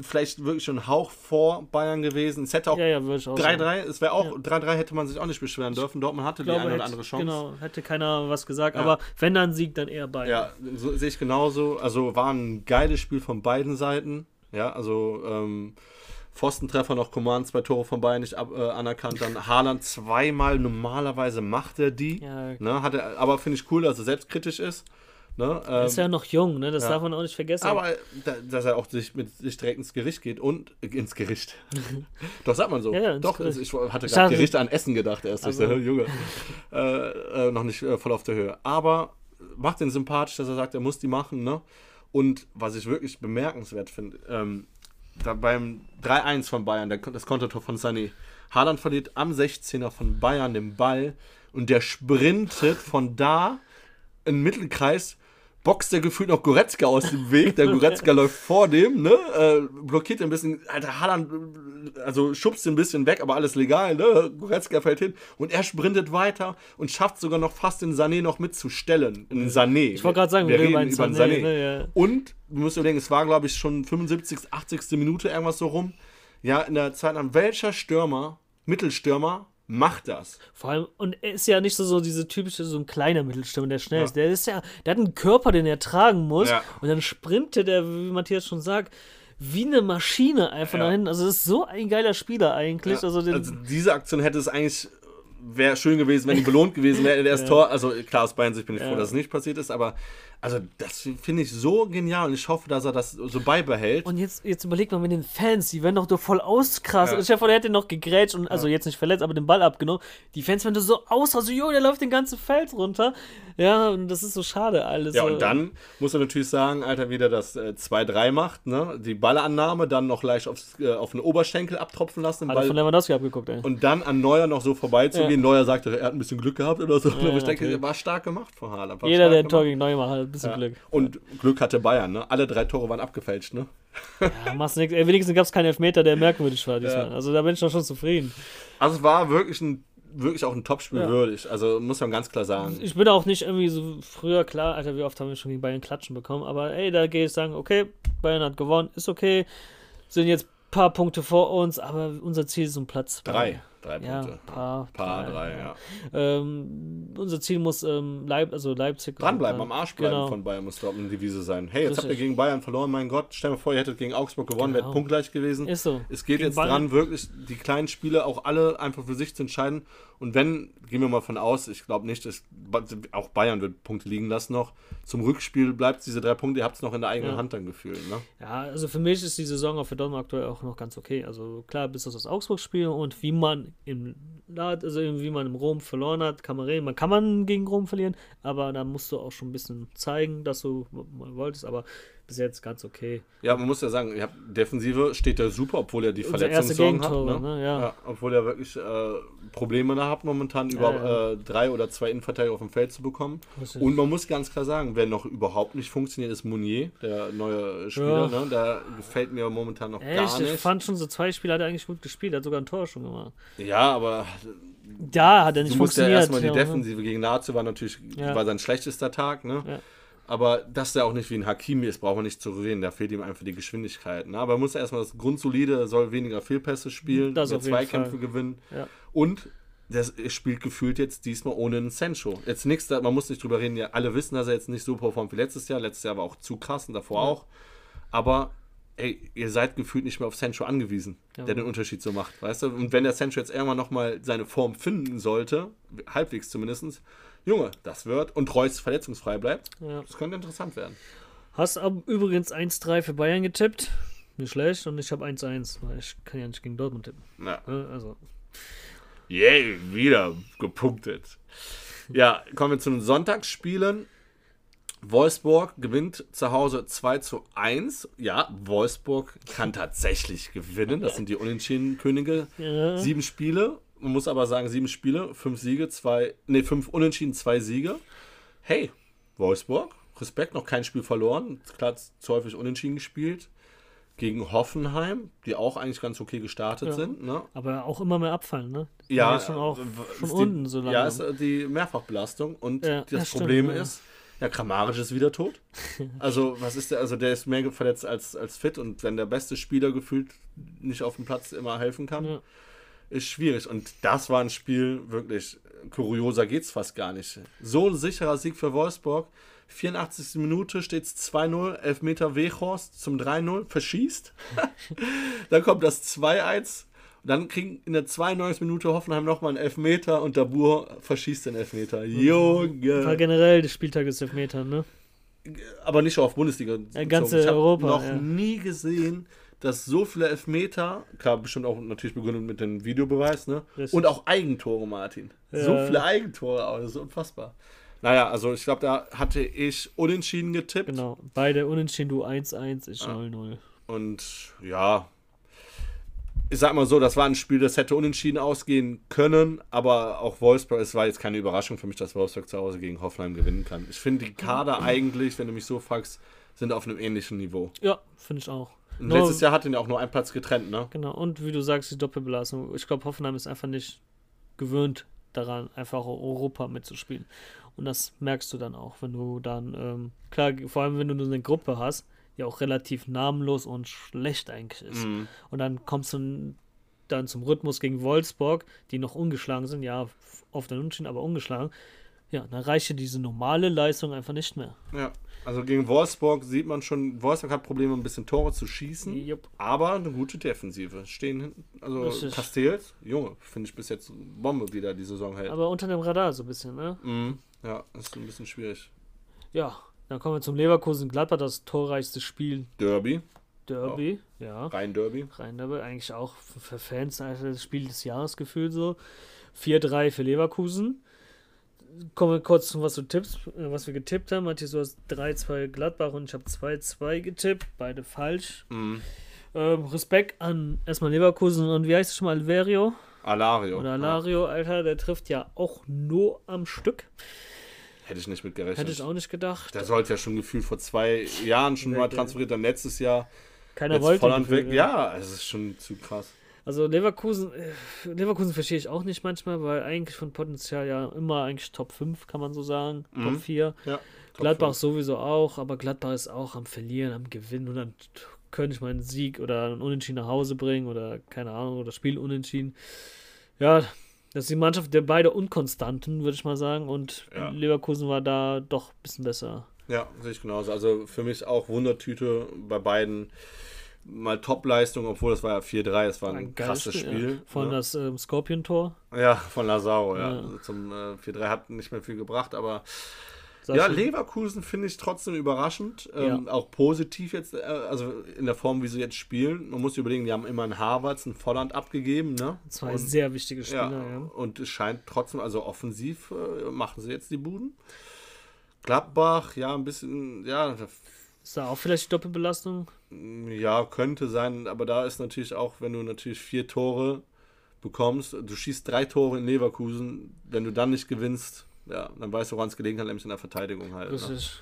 Vielleicht wirklich schon ein Hauch vor Bayern gewesen. Es hätte auch Ja, ja. 3-3, es wäre auch Ja. 3-3 hätte man sich auch nicht beschweren dürfen. Dortmund hatte Ich die glaube, eine oder andere Chance. genau, hätte keiner was gesagt, Ja. aber wenn dann Sieg, dann eher Bayern. Ja, so, sehe ich genauso. Also war ein geiles Spiel von beiden Seiten. Ja, also ähm, Pfostentreffer noch Command, zwei Tore von Bayern nicht ab, äh, anerkannt. Dann Haaland zweimal, normalerweise macht er die. Ja, Ne, hat er, aber finde ich cool, dass er selbstkritisch ist. Ne, er ist ähm, ja noch jung, ne? Das ja. darf man auch nicht vergessen. aber da, dass er auch sich mit sich direkt ins Gericht geht und äh, ins Gericht. (laughs) Doch, sagt man so. Ja, Doch, Gericht. ich hatte Ich gerade Gericht an Essen gedacht erst. Ich Also. so, Junge. Äh, äh, noch nicht äh, voll auf der Höhe. Aber macht den sympathisch, dass er sagt, er muss die machen. Ne? Und was ich wirklich bemerkenswert finde, ähm, da beim 3-1 von Bayern, das Kontertor von Sané, Haaland verliert am 16er von Bayern den Ball und der sprintet von da in den Mittelkreis, boxt der gefühlt noch Goretzka aus dem Weg. Der (laughs) Goretzka läuft vor dem, ne? Äh, blockiert ein bisschen. Alter, Haaland, also schubst ihn ein bisschen weg, aber alles legal, ne? Goretzka fällt hin und er sprintet weiter und schafft sogar noch fast den Sané noch mitzustellen. In Sané. Ich wollte gerade sagen, wir wir reden über Sané, Sané. ne, ja. Und du musst überlegen, es war, glaube ich, schon 75., 80. Minute irgendwas so rum. Ja, in der Zeit an welcher Stürmer, Mittelstürmer, macht das? Vor allem, und er ist ja nicht so, so diese typische, so ein kleiner Mittelstürmer, der schnell ist. Der ist ja, der hat einen Körper, den er tragen muss. Ja. Und dann sprintet er, wie Matthias schon sagt, wie eine Maschine einfach Ja. nach hinten. Also, das ist so ein geiler Spieler eigentlich. Ja, Also, also diese Aktion hätte es eigentlich wäre schön gewesen, wenn die belohnt gewesen wäre. Der das (laughs) Tor, also klar, aus Bayern Sicht bin ich froh, Ja. dass es nicht passiert ist, aber also das finde ich so genial und ich hoffe, dass er das so beibehält. Und jetzt, jetzt überlegt man mit den Fans, die werden doch doch voll auskrass. Ja. Ich hoffe, der hätte noch gegrätscht und also jetzt nicht verletzt, aber den Ball abgenommen. Die Fans werden so aus, also jo, der läuft den ganzen Feld runter. Ja, und das ist so schade alles. ja, und dann muss er natürlich sagen, Alter, wie der das äh, 2-3 macht, ne? Die Ballannahme, dann noch leicht aufs, äh, auf den Oberschenkel abtropfen lassen, Hat er von Ball, Lewandowski abgeguckt, ey. und dann an Neuer noch so vorbeizugehen. Ja. Neuer sagte, er hat ein bisschen Glück gehabt oder so. Aber ich denke, war stark gemacht von Haaland. Jeder, der ein Tor gegen hat, hat ein bisschen Ja. Glück. Und Glück hatte Bayern, ne? Alle drei Tore waren abgefälscht, ne? Ja, machst nix. Ey, wenigstens gab es keinen Elfmeter, der merkwürdig war diesmal. Ja. Also da bin ich doch schon zufrieden. Also es war wirklich ein wirklich auch ein Topspiel Ja. würdig. Also muss man ganz klar sagen. Ich bin auch nicht irgendwie so früher klar, Alter, wie oft haben wir schon gegen Bayern klatschen bekommen, aber ey, da gehe ich sagen, okay, Bayern hat gewonnen, ist okay, sind jetzt ein paar Punkte vor uns, aber unser Ziel ist um Platz Drei. Drei Ja, Punkte. paar, Paar, drei, drei, ja. ja. Ähm, unser Ziel muss ähm, Leip also Leipzig. Dranbleiben, am Arsch bleiben Genau. von Bayern muss dort eine Devise sein. Hey, jetzt habt ihr Richtig. gegen Bayern verloren, mein Gott. Stell dir vor, ihr hättet gegen Augsburg gewonnen, Genau. wärt punktgleich gewesen. Ist so. Es geht Gegen jetzt Bayern- dran, wirklich die kleinen Spiele auch alle einfach für sich zu entscheiden. Und wenn, gehen wir mal von aus, ich glaube nicht, dass, auch Bayern wird Punkte liegen lassen noch. Zum Rückspiel bleibt diese drei Punkte, ihr habt es noch in der eigenen Ja. Hand dann gefühlt. Ne? Ja, also für mich ist die Saison auch für Dortmund aktuell auch noch ganz okay. Also klar, bis auf das Augsburg-Spiel und wie man im Lad, also wie man im Rom verloren hat, kann man reden. Man kann man gegen Rom verlieren, aber da musst du auch schon ein bisschen zeigen, dass du mal wolltest. Aber bis jetzt ganz okay. Ja, man muss ja sagen, habt Defensive steht ja super, obwohl ihr die Verletzungssorgen. Gegentore, Ne? ne? Ja. obwohl ihr wirklich äh, Probleme da habt, momentan über Ja, Äh, drei oder zwei Innenverteidiger auf dem Feld zu bekommen. Und man muss ganz klar sagen, wer noch überhaupt nicht funktioniert, ist Mounier, der neue Spieler. Ja. Ne? Der gefällt mir momentan noch gar Echt, ich nicht. fand schon so zwei Spiele hat er eigentlich gut gespielt, hat sogar ein Tor schon gemacht. Ja, aber Ja, hat er nicht du musst ja funktioniert. erstmal die ja, Defensive gegen Lazio war natürlich Ja. war sein schlechtester Tag. Ne? Ja. Aber dass der auch nicht wie ein Hakimi ist, braucht man nicht zu reden. Da fehlt ihm einfach die Geschwindigkeit. Ne? Aber er muss erstmal das Grundsolide, er soll weniger Fehlpässe spielen, Das mehr Zweikämpfe gewinnen. Und das er spielt gefühlt jetzt diesmal ohne einen Sancho. Jetzt nichts, da- man muss nicht drüber reden, ja, alle wissen, dass er jetzt nicht so performt wie letztes Jahr. Letztes Jahr war auch zu krass und davor auch. Aber ey, ihr seid gefühlt nicht mehr auf Sancho angewiesen, Ja. der den Unterschied so macht, weißt du? Und wenn der Sancho jetzt irgendwann nochmal seine Form finden sollte, halbwegs zumindest, Junge, das wird, und Reus verletzungsfrei bleibt, Ja. das könnte interessant werden. Hast übrigens 1-3 für Bayern getippt. Nicht schlecht. Und ich habe 1-1, weil ich kann ja nicht gegen Dortmund tippen. Ja. Ne? Also, Yay, wieder gepunktet. Ja, kommen wir zu den Sonntagsspielen. Wolfsburg gewinnt zu Hause 2 zu 1. Ja, Wolfsburg kann tatsächlich gewinnen. Das sind die unentschiedenen Könige. ja. Sieben Spiele. Man muss aber sagen, sieben Spiele, fünf Siege, zwei, nee, fünf Unentschieden, zwei Siege. Hey, Wolfsburg, Respekt, noch kein Spiel verloren. Klar, zu häufig unentschieden gespielt. Gegen Hoffenheim, die auch eigentlich ganz okay gestartet Ja. sind. Ne? aber auch immer mehr abfallen, ne? Die Ja, schon auch die, unten so lange. Ja, ist äh, die Mehrfachbelastung. Und Ja, das ja, stimmt, Problem ist, ja, Kramaric ist wieder tot. (laughs) Also, was ist der? Also, der ist mehr verletzt als, als fit. Und wenn der beste Spieler gefühlt nicht auf dem Platz immer helfen kann, Ja. ist schwierig. Und das war ein Spiel, wirklich kurioser geht's fast gar nicht. So ein sicherer Sieg für Wolfsburg. 84. Minute steht es 2-0, Elfmeter Wechhorst zum 3-0, verschießt. (laughs) dann kommt das 2-1. Und dann kriegen in der 92. Minute Hoffenheim nochmal einen Elfmeter und Dabur verschießt den Elfmeter. War Junge! generell der Spieltag ist Elfmeter, ne? Aber nicht auf Bundesliga. Ja, ganz Ich Europa, noch ja. nie gesehen, dass so viele Elfmeter, klar, bestimmt auch natürlich begründet mit dem Videobeweis, ne? Richtig. Und auch Eigentore, Martin. So Ja. viele Eigentore, auch, das ist unfassbar. Naja, also ich glaube, da hatte ich unentschieden getippt. Genau. Beide unentschieden, du 1-1, ich Ah. 0-0. Und ja, ich sag mal so, das war ein Spiel, das hätte unentschieden ausgehen können, aber auch Wolfsburg, es war jetzt keine Überraschung für mich, dass Wolfsburg zu Hause gegen Hoffenheim gewinnen kann. Ich finde, die Kader eigentlich, wenn du mich so fragst, sind auf einem ähnlichen Niveau. Ja, finde ich auch. Und Nur- letztes Jahr hat ihn ja auch nur ein Platz getrennt, ne? Genau, und wie du sagst, die Doppelbelastung. Ich glaube, Hoffenheim ist einfach nicht gewöhnt daran, einfach Europa mitzuspielen. Und das merkst du dann auch, wenn du dann, ähm, klar, vor allem wenn du nur eine Gruppe hast, die auch relativ namenlos und schlecht eigentlich ist. Mhm. Und dann kommst du dann zum Rhythmus gegen Wolfsburg, die noch ungeschlagen sind, ja, f- oft dann unentschieden, aber ungeschlagen. Ja, dann reicht dir diese normale Leistung einfach nicht mehr. Ja, also gegen Wolfsburg sieht man schon, Wolfsburg hat Probleme, ein bisschen Tore zu schießen, Jupp. aber eine gute Defensive. Stehen hinten, also Richtig. Castells, Junge, finde ich bis jetzt Bombe wieder die Saison hält. Aber unter dem Radar so ein bisschen, ne? Mhm. Ja, ist ein bisschen schwierig. Ja, dann kommen wir zum Leverkusen-Gladbach, das torreichste Spiel Derby, Derby, ja. rein Derby. Rein Derby, eigentlich auch für Fans also das Spiel des Jahres gefühlt so. 4-3 für Leverkusen. Kommen wir kurz zu was du tippst, äh, was wir getippt haben. Matthias, du hast 3-2 Gladbach und ich habe 2-2 getippt, beide falsch. Mhm. Ähm, Respekt an erstmal Leverkusen und wie heißt es schon mal, Alverio Alario. oder Alario, Alter, der trifft ja auch nur am Stück. Hätte ich nicht mit gerechnet. Hätte ich auch nicht gedacht. Der sollte ja schon gefühlt vor zwei Jahren schon mal transferiert, dann letztes Jahr Keiner jetzt wollte Volland weg. Ja, es ist schon zu krass. Also Leverkusen, äh, Leverkusen verstehe ich auch nicht manchmal, weil eigentlich von Potenzial ja immer eigentlich Top 5, kann man so sagen. Mhm. Top 4. Ja. Top Gladbach fünf. sowieso auch, aber Gladbach ist auch am Verlieren, am Gewinnen und dann könnte ich mal einen Sieg oder einen Unentschieden nach Hause bringen oder keine Ahnung, oder Spiel unentschieden. Ja, das ist die Mannschaft der beide Unkonstanten, würde ich mal sagen. Und Ja. Leverkusen war da doch ein bisschen besser. Ja, sehe ich genauso. Also für mich auch Wundertüte bei beiden. Mal Top-Leistung, obwohl das war ja 4-3, es war ein, geiles krasses Spiel. Ja. Vor allem ne? das ähm, Scorpion-Tor. Ja, von Lazaro, ja. Ja. Also zum äh, 4-3 hat nicht mehr viel gebracht, aber Ja, Leverkusen finde ich trotzdem überraschend. Ähm, Auch positiv jetzt, äh, also in der Form, wie sie jetzt spielen. Man muss überlegen, die haben immer einen Harvards, einen Volland abgegeben, ne? Zwei Und- sehr wichtige ja, Spieler, ja. und es scheint trotzdem, also offensiv äh, machen sie jetzt die Buden. Gladbach, ja, ein bisschen, ja, Ist da auch vielleicht Doppelbelastung? ja, könnte sein, aber da ist natürlich auch, wenn du natürlich vier Tore bekommst, du schießt drei Tore in Leverkusen, wenn du dann nicht gewinnst, ja, dann weißt du, woran es gelegen hat, nämlich in der Verteidigung halt. Das Ne? ist,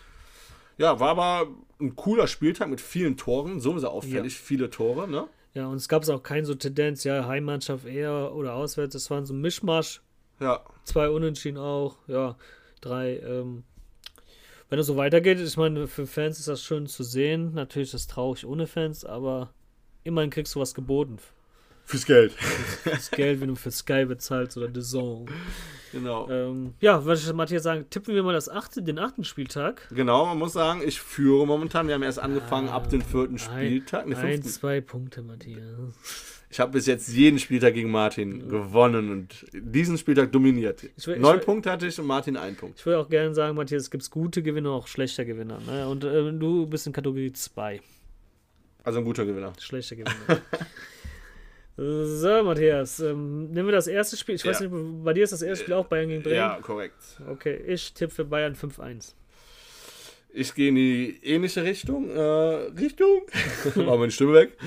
Ja, war aber ein cooler Spieltag mit vielen Toren, sowieso auffällig, viele Tore, ne? ja, und es gab auch keine so Tendenz, ja, Heimmannschaft eher oder auswärts. Es waren so ein Mischmasch. Ja, Zwei Unentschieden auch, ja, drei. Ähm, wenn es so weitergeht, ich meine, für Fans ist das schön zu sehen. Natürlich ist es traurig ohne Fans, aber immerhin kriegst du was geboten. Fürs Geld. Das Geld, wenn du für Sky bezahlst oder The Zone. genau. Ähm, ja, würde ich Matthias sagen, tippen wir mal das achte, den achten Spieltag. Genau, man muss sagen, ich führe momentan. Wir haben erst angefangen ab dem vierten Spieltag. Ne, Ein, zwei Punkte, Matthias. Ich habe bis jetzt jeden Spieltag gegen Martin gewonnen und diesen Spieltag dominiert. Ich will- Neun will- Punkte hatte ich und Martin einen Punkt. Ich würde auch gerne sagen, Matthias, es gibt gute Gewinner und auch schlechter Gewinner. Ne? Und äh, du bist in Kategorie 2. Also ein guter Gewinner. Schlechter Gewinner. (laughs) so, Matthias, ähm, nehmen wir das erste Spiel. Ich weiß Ja. nicht, bei dir ist das erste Spiel auch Bayern gegen Bremen. Ja, korrekt. Okay, ich tippe für Bayern 5-1. Ich gehe in die ähnliche Richtung. Äh, Richtung? (laughs) War meine Stimme weg.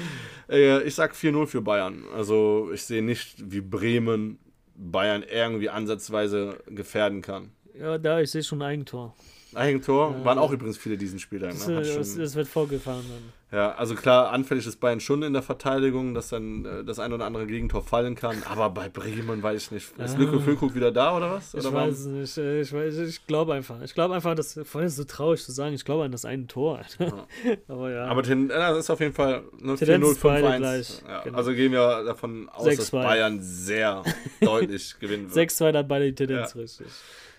Äh, ich sag 4-0 für Bayern. Also ich sehe nicht, wie Bremen Bayern irgendwie ansatzweise gefährden kann. Ja, da, ich sehe schon ein Eigentor. Eigentor Ja. waren auch übrigens viele diesen Spieltag. Das, Ne? Äh, das, das wird vorgefahren dann. Ja, also klar, anfällig ist Bayern schon in der Verteidigung, dass dann äh, das ein oder andere Gegentor fallen kann. Aber bei Bremen weiß ich nicht. Ist Ah. Lücke Füllkrug wieder da oder was? Ich Oder warum? weiß es nicht. äh, Ich, weiß- ich glaube einfach. Ich glaube einfach, dass, vor allem ist so traurig zu sagen, ich glaube an das eine Tor. Alter. (laughs) Aber ja. Aber ten, ja, das ist auf jeden Fall ne, Tendenz 4-0, ist beide 5-1. gleich, Ja, genau. Also gehen wir davon aus, dass 6-2. Bayern sehr (laughs) deutlich gewinnen wird. 6-2 dann beide die Tendenz richtig.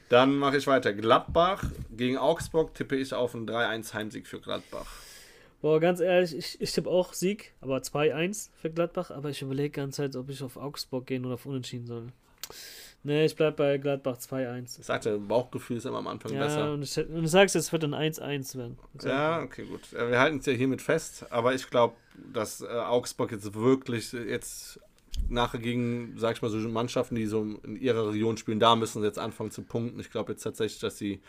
Dann mache ich weiter. Gladbach gegen Augsburg tippe ich auf einen 3-1 Heimsieg für Gladbach. Boah, ganz ehrlich, ich, ich tippe auch Sieg, aber 2-1 für Gladbach. Aber ich überlege ganz Zeit, ob ich auf Augsburg gehen oder auf Unentschieden soll. Nee, ich bleib bei Gladbach 2-1. Ich sagte, Bauchgefühl ist immer am Anfang Ja, besser. und ich, und ich sag's, es wird ein 1-1 werden. Ja, okay, gut. Wir halten es ja hiermit fest, aber ich glaube, dass äh, Augsburg jetzt wirklich jetzt nachher gegen, sag ich mal, so Mannschaften, die so in ihrer Region spielen, da müssen sie jetzt anfangen zu punkten. Ich glaube jetzt tatsächlich, dass die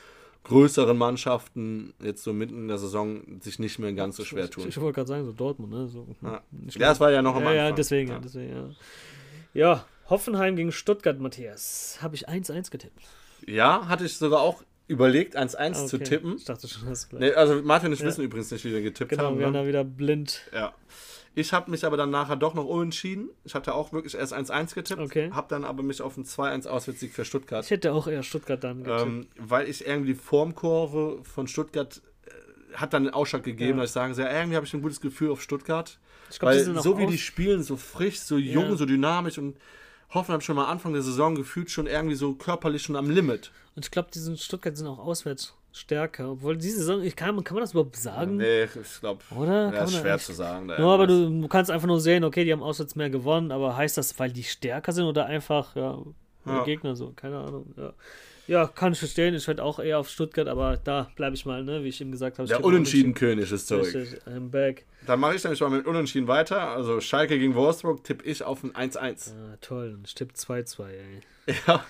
größeren Mannschaften jetzt so mitten in der Saison sich nicht mehr ganz so schwer Ich, tun. ich wollte gerade sagen, so Dortmund, ne? So, Ja. ich Ja, es war ja noch am ja, Anfang. ja, deswegen, ja. deswegen, ja. Ja, Hoffenheim gegen Stuttgart, Matthias. Habe ich 1-1 getippt. Ja, hatte ich sogar auch überlegt, 1-1 zu Okay. tippen. Ich dachte schon, das gleich. Nee, also Martin und ich Ja. wissen übrigens nicht, wie wir getippt genau, haben. wir haben ne? da wieder blind. Ja. Ich habe mich aber dann nachher doch noch umentschieden. Ich hatte auch wirklich erst 1-1 getippt, Okay. habe dann aber mich auf einen 2-1 Auswärtssieg für Stuttgart. Ich hätte auch eher Stuttgart dann getippt. Ähm, weil ich irgendwie die Formkurve von Stuttgart äh, hat dann einen Ausschlag gegeben, Ja. dass ich sagen soll, irgendwie habe ich ein gutes Gefühl auf Stuttgart. ich glaube, die Weil so wie die spielen, so frisch, so jung, Ja. so dynamisch und Hoffenheim schon mal Anfang der Saison gefühlt schon irgendwie so körperlich schon am Limit. Und ich glaube, die sind Stuttgart sind auch auswärts stärker. Obwohl diese Saison, ich kann, kann man das überhaupt sagen? Nee, ich glaube, Oder? ja, ist schwer zu sagen. Ja, aber du, du kannst einfach nur sehen, okay, die haben auswärts mehr gewonnen, aber heißt das, weil die stärker sind oder einfach, ja, Ja. Gegner so? Keine Ahnung. Ja. ja, kann ich verstehen. Ich werde auch eher auf Stuttgart, aber da bleibe ich mal, ne, wie ich eben gesagt habe. Der Unentschieden-König ist zurück. Richtig, I'm back. Dann mache ich nämlich mal mit Unentschieden weiter. Also Schalke gegen Wolfsburg tippe ich auf ein 1-1. Ah, toll, ich tippe 2-2, ey. (laughs) Ja,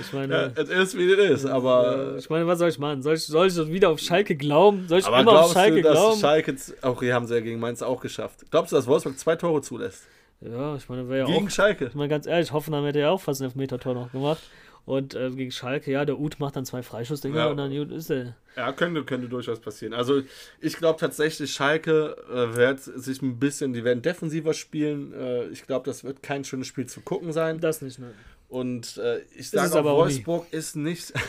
Ich meine, ja, es ist wie es ist, aber. ich meine, was soll ich machen? Soll ich, soll ich wieder auf Schalke glauben? Soll ich Aber immer auf Schalke du, dass glauben? Schalke, auch hier haben sie ja gegen Mainz auch geschafft. Glaubst du, dass Wolfsburg zwei Tore zulässt? ja, ich meine, wäre ja Gegen auch. Schalke. Ich meine, ganz ehrlich, Hoffenheim hätte ja auch fast ein Elfmeter-Tor noch gemacht. Und äh, gegen Schalke, ja, der Uth macht dann zwei Freischussdinger Ja. und dann gut ist er. Ja, könnte, könnte durchaus passieren. Also ich glaube tatsächlich, Schalke äh, wird sich ein bisschen, die werden defensiver spielen. Äh, ich glaube, das wird kein schönes Spiel zu gucken sein. Das nicht, ne? Und äh, ich sage auch, aber auch nie. Wolfsburg ist nicht. (laughs)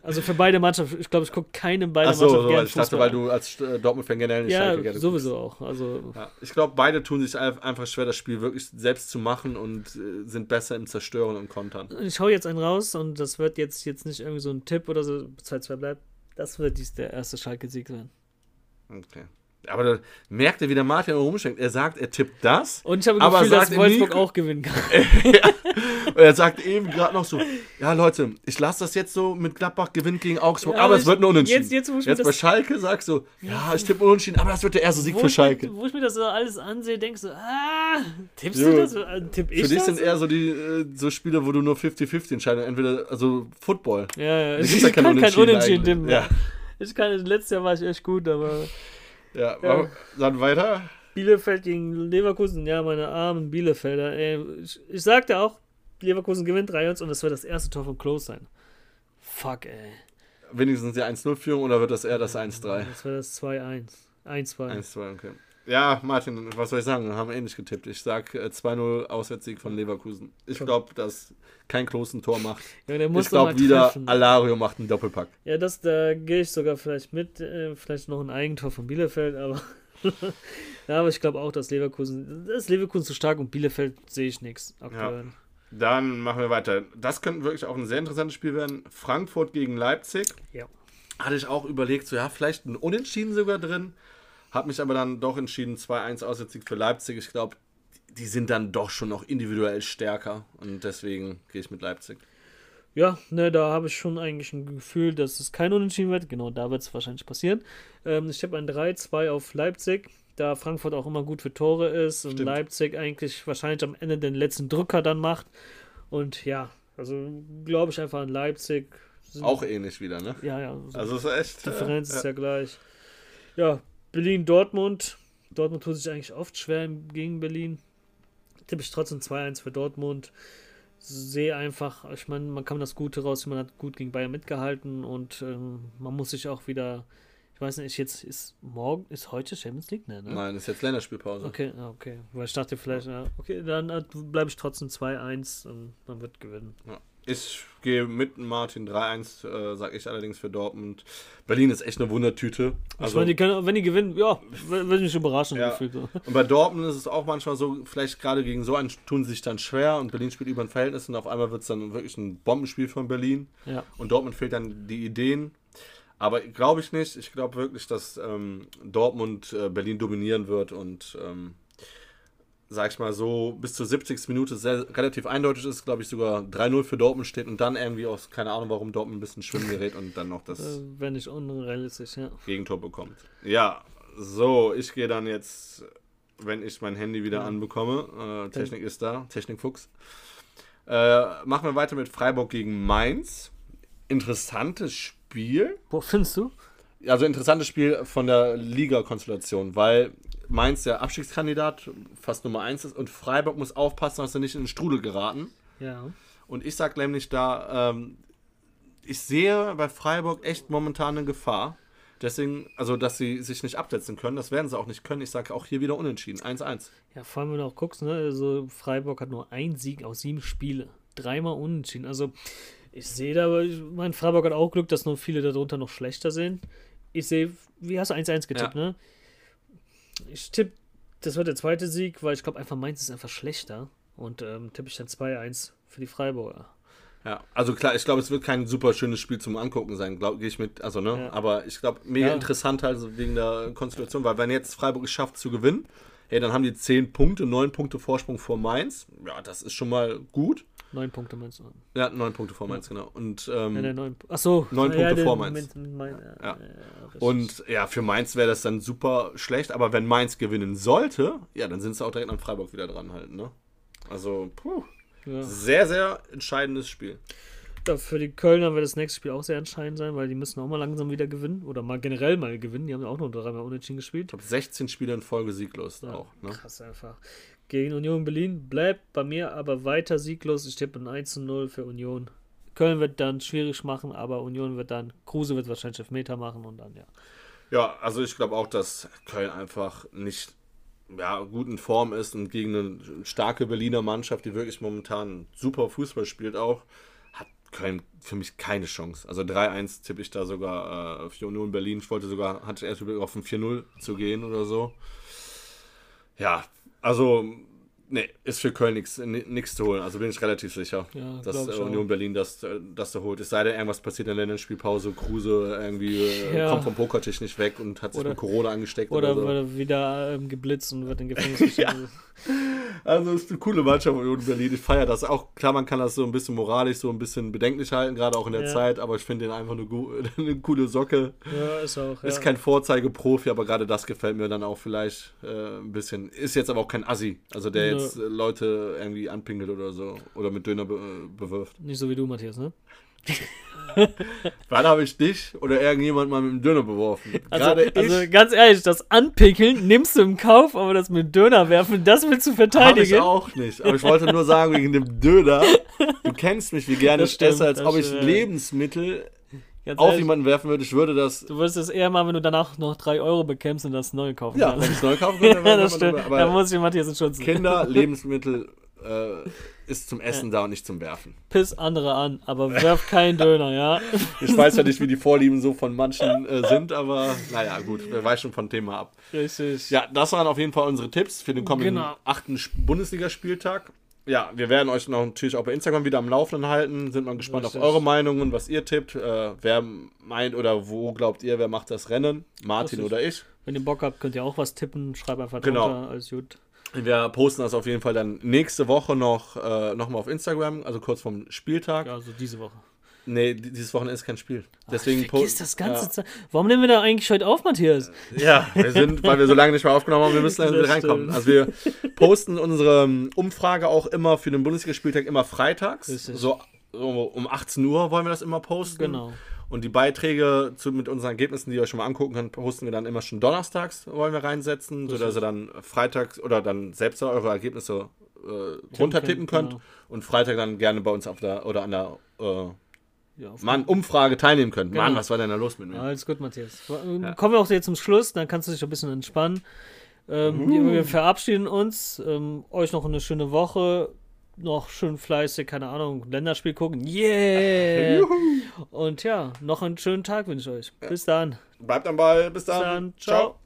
Also für beide Mannschaften, ich glaube, ich gucke keinem beide Achso, Mannschaften so, gerne ich dachte, Fußball weil an. du als äh, Dortmund-Fan generell nicht Ja, Schalke gerne sowieso auch. Also, Ja, ich glaube, beide tun sich ein- einfach schwer, das Spiel wirklich selbst zu machen und äh, sind besser im Zerstören und Kontern. ich hau jetzt einen raus und das wird jetzt, jetzt nicht irgendwie so ein Tipp oder so, 2-2 bleibt. Das wird dies der erste Schalke-Sieg sein. Okay. Aber da merkt ihr, wie der Martin rumschenkt. Er sagt, er tippt das. Und ich habe Aber das Gefühl, dass sagt Wolfsburg auch gewinnen kann. (laughs) Und er sagt eben gerade noch so: Ja, Leute, ich lasse das jetzt so mit Gladbach gewinnt gegen Augsburg, Ja, aber aber es ich- wird nur unentschieden. jetzt- jetzt, wo ich jetzt bei Schalke sagst du: Ja, ich tippe unentschieden, aber das wird der erste Sieg für ich Schalke. mir, wo ich mir das so alles ansehe, denkst du, ah, tippst Jo. du das? Äh, Tipp ich Für dich das? sind eher so die äh, so Spiele, wo du nur 50-50 entscheidest. Entweder, also Football. ja, ja, ich kein kann kein Unentschieden tippen. Ja. Ich kann, letztes Jahr war ich echt gut, aber Ja, Ja. dann weiter. Bielefeld gegen Leverkusen, ja, meine armen Bielefelder. Ey, ich, ich sagte auch, Leverkusen gewinnt 3-1 und das wird das erste Tor von Klose sein. Fuck, ey. Wenigstens die 1-0-Führung oder wird das eher das 1-3? Das wird das 2-1. 1-2. 1-2, okay. Ja, Martin, was soll ich sagen? Wir haben ähnlich getippt. Ich sag äh, 2-0 Auswärtssieg von Leverkusen. Ich glaube, dass kein Klose ein Tor macht. Ja, Ich glaube wieder, treffen. Alario macht einen Doppelpack. Ja, das, da gehe ich sogar vielleicht mit. Äh, vielleicht noch ein Eigentor von Bielefeld, aber. (laughs) ja, aber ich glaube auch, dass Leverkusen. Das ist Leverkusen zu stark und Bielefeld sehe ich nichts aktuell. Dann machen wir weiter. Das könnte wirklich auch ein sehr interessantes Spiel werden. Frankfurt gegen Leipzig. Ja. Hatte ich auch überlegt, so ja, vielleicht ein Unentschieden sogar drin. Hab mich aber dann doch entschieden, 2-1 Auswärtssieg für Leipzig. Ich glaube, die sind dann doch schon noch individuell stärker. Und deswegen gehe ich mit Leipzig. Ja, ne, da habe ich schon eigentlich ein Gefühl, dass es kein Unentschieden wird. Genau, da wird es wahrscheinlich passieren. Ähm, ich habe ein 3-2 auf Leipzig, da Frankfurt auch immer gut für Tore ist und Stimmt. Leipzig eigentlich wahrscheinlich am Ende den letzten Drücker dann macht. Und ja, also glaube ich einfach an Leipzig. Sind- Auch ähnlich wieder, ne? Ja, ja. so Also ist echt. Differenz äh, ist ja gleich. Ja, Berlin-Dortmund. Dortmund tut sich eigentlich oft schwer gegen Berlin. Tippe ich trotzdem 2-1 für Dortmund. Sehe einfach, ich meine, man kann das Gute raus, man hat gut gegen Bayern mitgehalten und ähm, man muss sich auch wieder, ich weiß nicht, jetzt ist morgen, ist heute Champions League, ne? ne? Nein, ist jetzt Länderspielpause. Okay, ah, okay. Weil ich dachte vielleicht, ja, okay, dann äh, bleibe ich trotzdem 2-1 und man wird gewinnen. Ja. Ich gehe mit Martin 3-1, äh, sage ich allerdings für Dortmund. Berlin ist echt eine Wundertüte. ich Also, meine, die können, wenn die gewinnen, ja, würde mich überraschen. Ja. gefühlt so. und bei Dortmund ist es auch manchmal so, vielleicht gerade gegen so einen tun sie sich dann schwer und Berlin spielt über ein Verhältnis und auf einmal wird es dann wirklich ein Bombenspiel von Berlin Ja. und Dortmund fehlt dann die Ideen. Aber glaube ich nicht. Ich glaube wirklich, dass ähm, Dortmund äh, Berlin dominieren wird und ähm, sag ich mal so, bis zur 70. Minute sehr, relativ eindeutig ist, glaube ich, sogar 3-0 für Dortmund steht und dann irgendwie aus, keine Ahnung warum, Dortmund ein bisschen schwimmen gerät und dann noch das Äh, Wenn nicht unrealistisch, ja. Gegentor bekommt. Ja, so, ich gehe dann jetzt, wenn ich mein Handy wieder anbekomme, äh, Technik ist da, Technikfuchs. Äh, machen wir weiter mit Freiburg gegen Mainz. Interessantes Spiel. Wo findest du? Also interessantes Spiel von der Liga-Konstellation, weil Mainz der Abstiegskandidat fast Nummer 1 ist und Freiburg muss aufpassen, dass sie nicht in den Strudel geraten. Ja. Und ich sag nämlich da, ähm, ich sehe bei Freiburg echt momentan eine Gefahr. Deswegen, also dass sie sich nicht absetzen können, das werden sie auch nicht können. Ich sage auch hier wieder unentschieden. 1-1. Ja, vor allem, wenn du auch guckst, ne, also Freiburg hat nur einen Sieg aus sieben Spiele. Dreimal unentschieden. Also, ich sehe da, aber ich mein, Freiburg hat auch Glück, dass nur viele darunter noch schlechter sind. Ich sehe, wie hast du 1-1 getippt, Ja. ne? Ich tippe, das wird der zweite Sieg, weil ich glaube einfach Mainz ist einfach schlechter. Und ähm, tippe ich dann 2-1 für die Freiburger. Ja, also klar, ich glaube, es wird kein super schönes Spiel zum Angucken sein, glaube ich mit. Also, ne, Ja. aber ich glaube, mega Ja. interessant halt so wegen der Konstellation, weil wenn jetzt Freiburg es schafft zu gewinnen, hey, dann haben die 10 Punkte, 9 Punkte Vorsprung vor Mainz. Ja, das ist schon mal gut. Neun Punkte meinst du? Ja, 9 Punkte vor Mainz, genau. Und, ähm, Ja, der neun, achso, Neun Punkte den- vor Mainz. Mein, ja, Ja. Und ja, für Mainz wäre das dann super schlecht, aber wenn Mainz gewinnen sollte, ja, dann sind sie auch direkt an Freiburg wieder dran halten, ne? Also, puh, ja. sehr, sehr entscheidendes Spiel. Ja, für die Kölner wird das nächste Spiel auch sehr entscheidend sein, weil die müssen auch mal langsam wieder gewinnen oder mal generell mal gewinnen. Die haben ja auch nur dreimal unentschieden gespielt. Ich glaube, 16 Spiele in Folge sieglos Ja, auch, ne? Krass einfach. Gegen Union Berlin bleibt bei mir aber weiter sieglos. Ich tippe ein 1 zu 0 für Union. Köln wird dann schwierig machen, aber Union wird dann, Kruse wird wahrscheinlich Elfmeter machen und dann, ja. Ja, also ich glaube auch, dass Köln einfach nicht ja, gut in Form ist und gegen eine starke Berliner Mannschaft, die wirklich momentan super Fußball spielt auch, hat Köln für mich keine Chance. Also 3-1 tippe ich da sogar äh, für Union Berlin. Ich wollte sogar, hatte erst überlegt, auf ein 4-0 zu gehen oder so. Ja, also Nee, ist für Köln nichts zu holen. Also bin ich relativ sicher, ja, dass äh, Union Berlin das, äh, das da holt. Es sei denn, irgendwas passiert in der Länderspielpause. Kruse irgendwie äh, ja. kommt vom Pokertisch nicht weg und hat sich oder, mit Corona angesteckt. Oder, oder so. wird wieder ähm, geblitzt und wird in Gefängnis (laughs) ja. Also es ist eine coole Mannschaft Union Berlin. Ich feiere das auch. Klar, man kann das so ein bisschen moralisch so ein bisschen bedenklich halten, gerade auch in der ja. Zeit, aber ich finde den einfach eine, (laughs) eine, coole Socke. Ja, ist auch. Ist kein Vorzeigeprofi, aber gerade das gefällt mir dann auch vielleicht äh, ein bisschen. Ist jetzt aber auch kein Assi. Also der jetzt äh, Leute irgendwie anpingelt oder so. Oder mit Döner be bewirft. Nicht so wie du, Matthias, ne? (laughs) Wann habe ich dich oder irgendjemand mal mit dem Döner beworfen? Also, also, ganz ehrlich, das Anpickeln nimmst du im Kauf, aber das mit Döner werfen, das willst du verteidigen. Hab ich auch nicht. Aber ich wollte nur sagen, wegen dem Döner, du kennst mich, wie gerne ich esse, als ob ich Lebensmittel Ganz auf ehrlich, jemanden werfen würde, ich würde das. Du würdest es eher mal, wenn du danach noch 3 Euro bekämpfst und das neu kaufen Ja, wenn ich es neu kaufen würde, dann, (laughs) das stimmt. Aber da muss jemand hier so schützen. Kinder, Lebensmittel äh, ist zum Essen ja. da und nicht zum Werfen. Piss andere an, aber werf keinen Döner, ja. (laughs) Ich weiß ja nicht, wie die Vorlieben so von manchen äh, sind, aber naja, gut, wer weiß schon von Thema ab. Richtig. Ja, das waren auf jeden Fall unsere Tipps für den kommenden genau. achten Bundesligaspieltag ja, wir werden euch natürlich auch bei Instagram wieder am Laufenden halten. Sind mal gespannt Richtig. auf eure Meinungen, was ihr tippt. Äh, wer meint oder wo glaubt ihr, wer macht das Rennen? Martin Richtig. oder ich? Wenn ihr Bock habt, könnt ihr auch was tippen. Schreibt einfach genau. drunter, alles gut. Wir posten das auf jeden Fall dann nächste Woche noch, äh, noch mal auf Instagram, also kurz vom Spieltag. Ja, also diese Woche. Nee, dieses Wochenende ist kein Spiel. Deswegen Ach, ich das ganze ja. Zeit. Warum nehmen wir da eigentlich heute auf, Matthias? Ja, wir sind, weil wir so lange nicht mehr aufgenommen haben, wir müssen da reinkommen. Also wir posten unsere ähm, Umfrage auch immer für den Bundesligaspieltag immer freitags. So, so, um 18 Uhr wollen wir das immer posten. Genau. Und die Beiträge zu, mit unseren Ergebnissen, die ihr euch schon mal angucken könnt, posten wir dann immer schon donnerstags, wollen wir reinsetzen, sodass ihr dann freitags oder dann selbst eure Ergebnisse äh, runtertippen könnt genau. und Freitag dann gerne bei uns auf der oder an der äh, ja, Mann, Umfrage teilnehmen können. Genau. Mann, was war denn da los mit mir? Alles gut, Matthias. Ja. Kommen wir auch jetzt zum Schluss, dann kannst du dich ein bisschen entspannen. Ähm, uh. Wir verabschieden uns. Ähm, euch noch eine schöne Woche. Noch schön fleißig, keine Ahnung, Länderspiel gucken. Yeah! Juhu. Und ja, noch einen schönen Tag wünsche ich euch. Bis dann. Bleibt am Ball. Bis dann. Bis dann. Ciao. Ciao.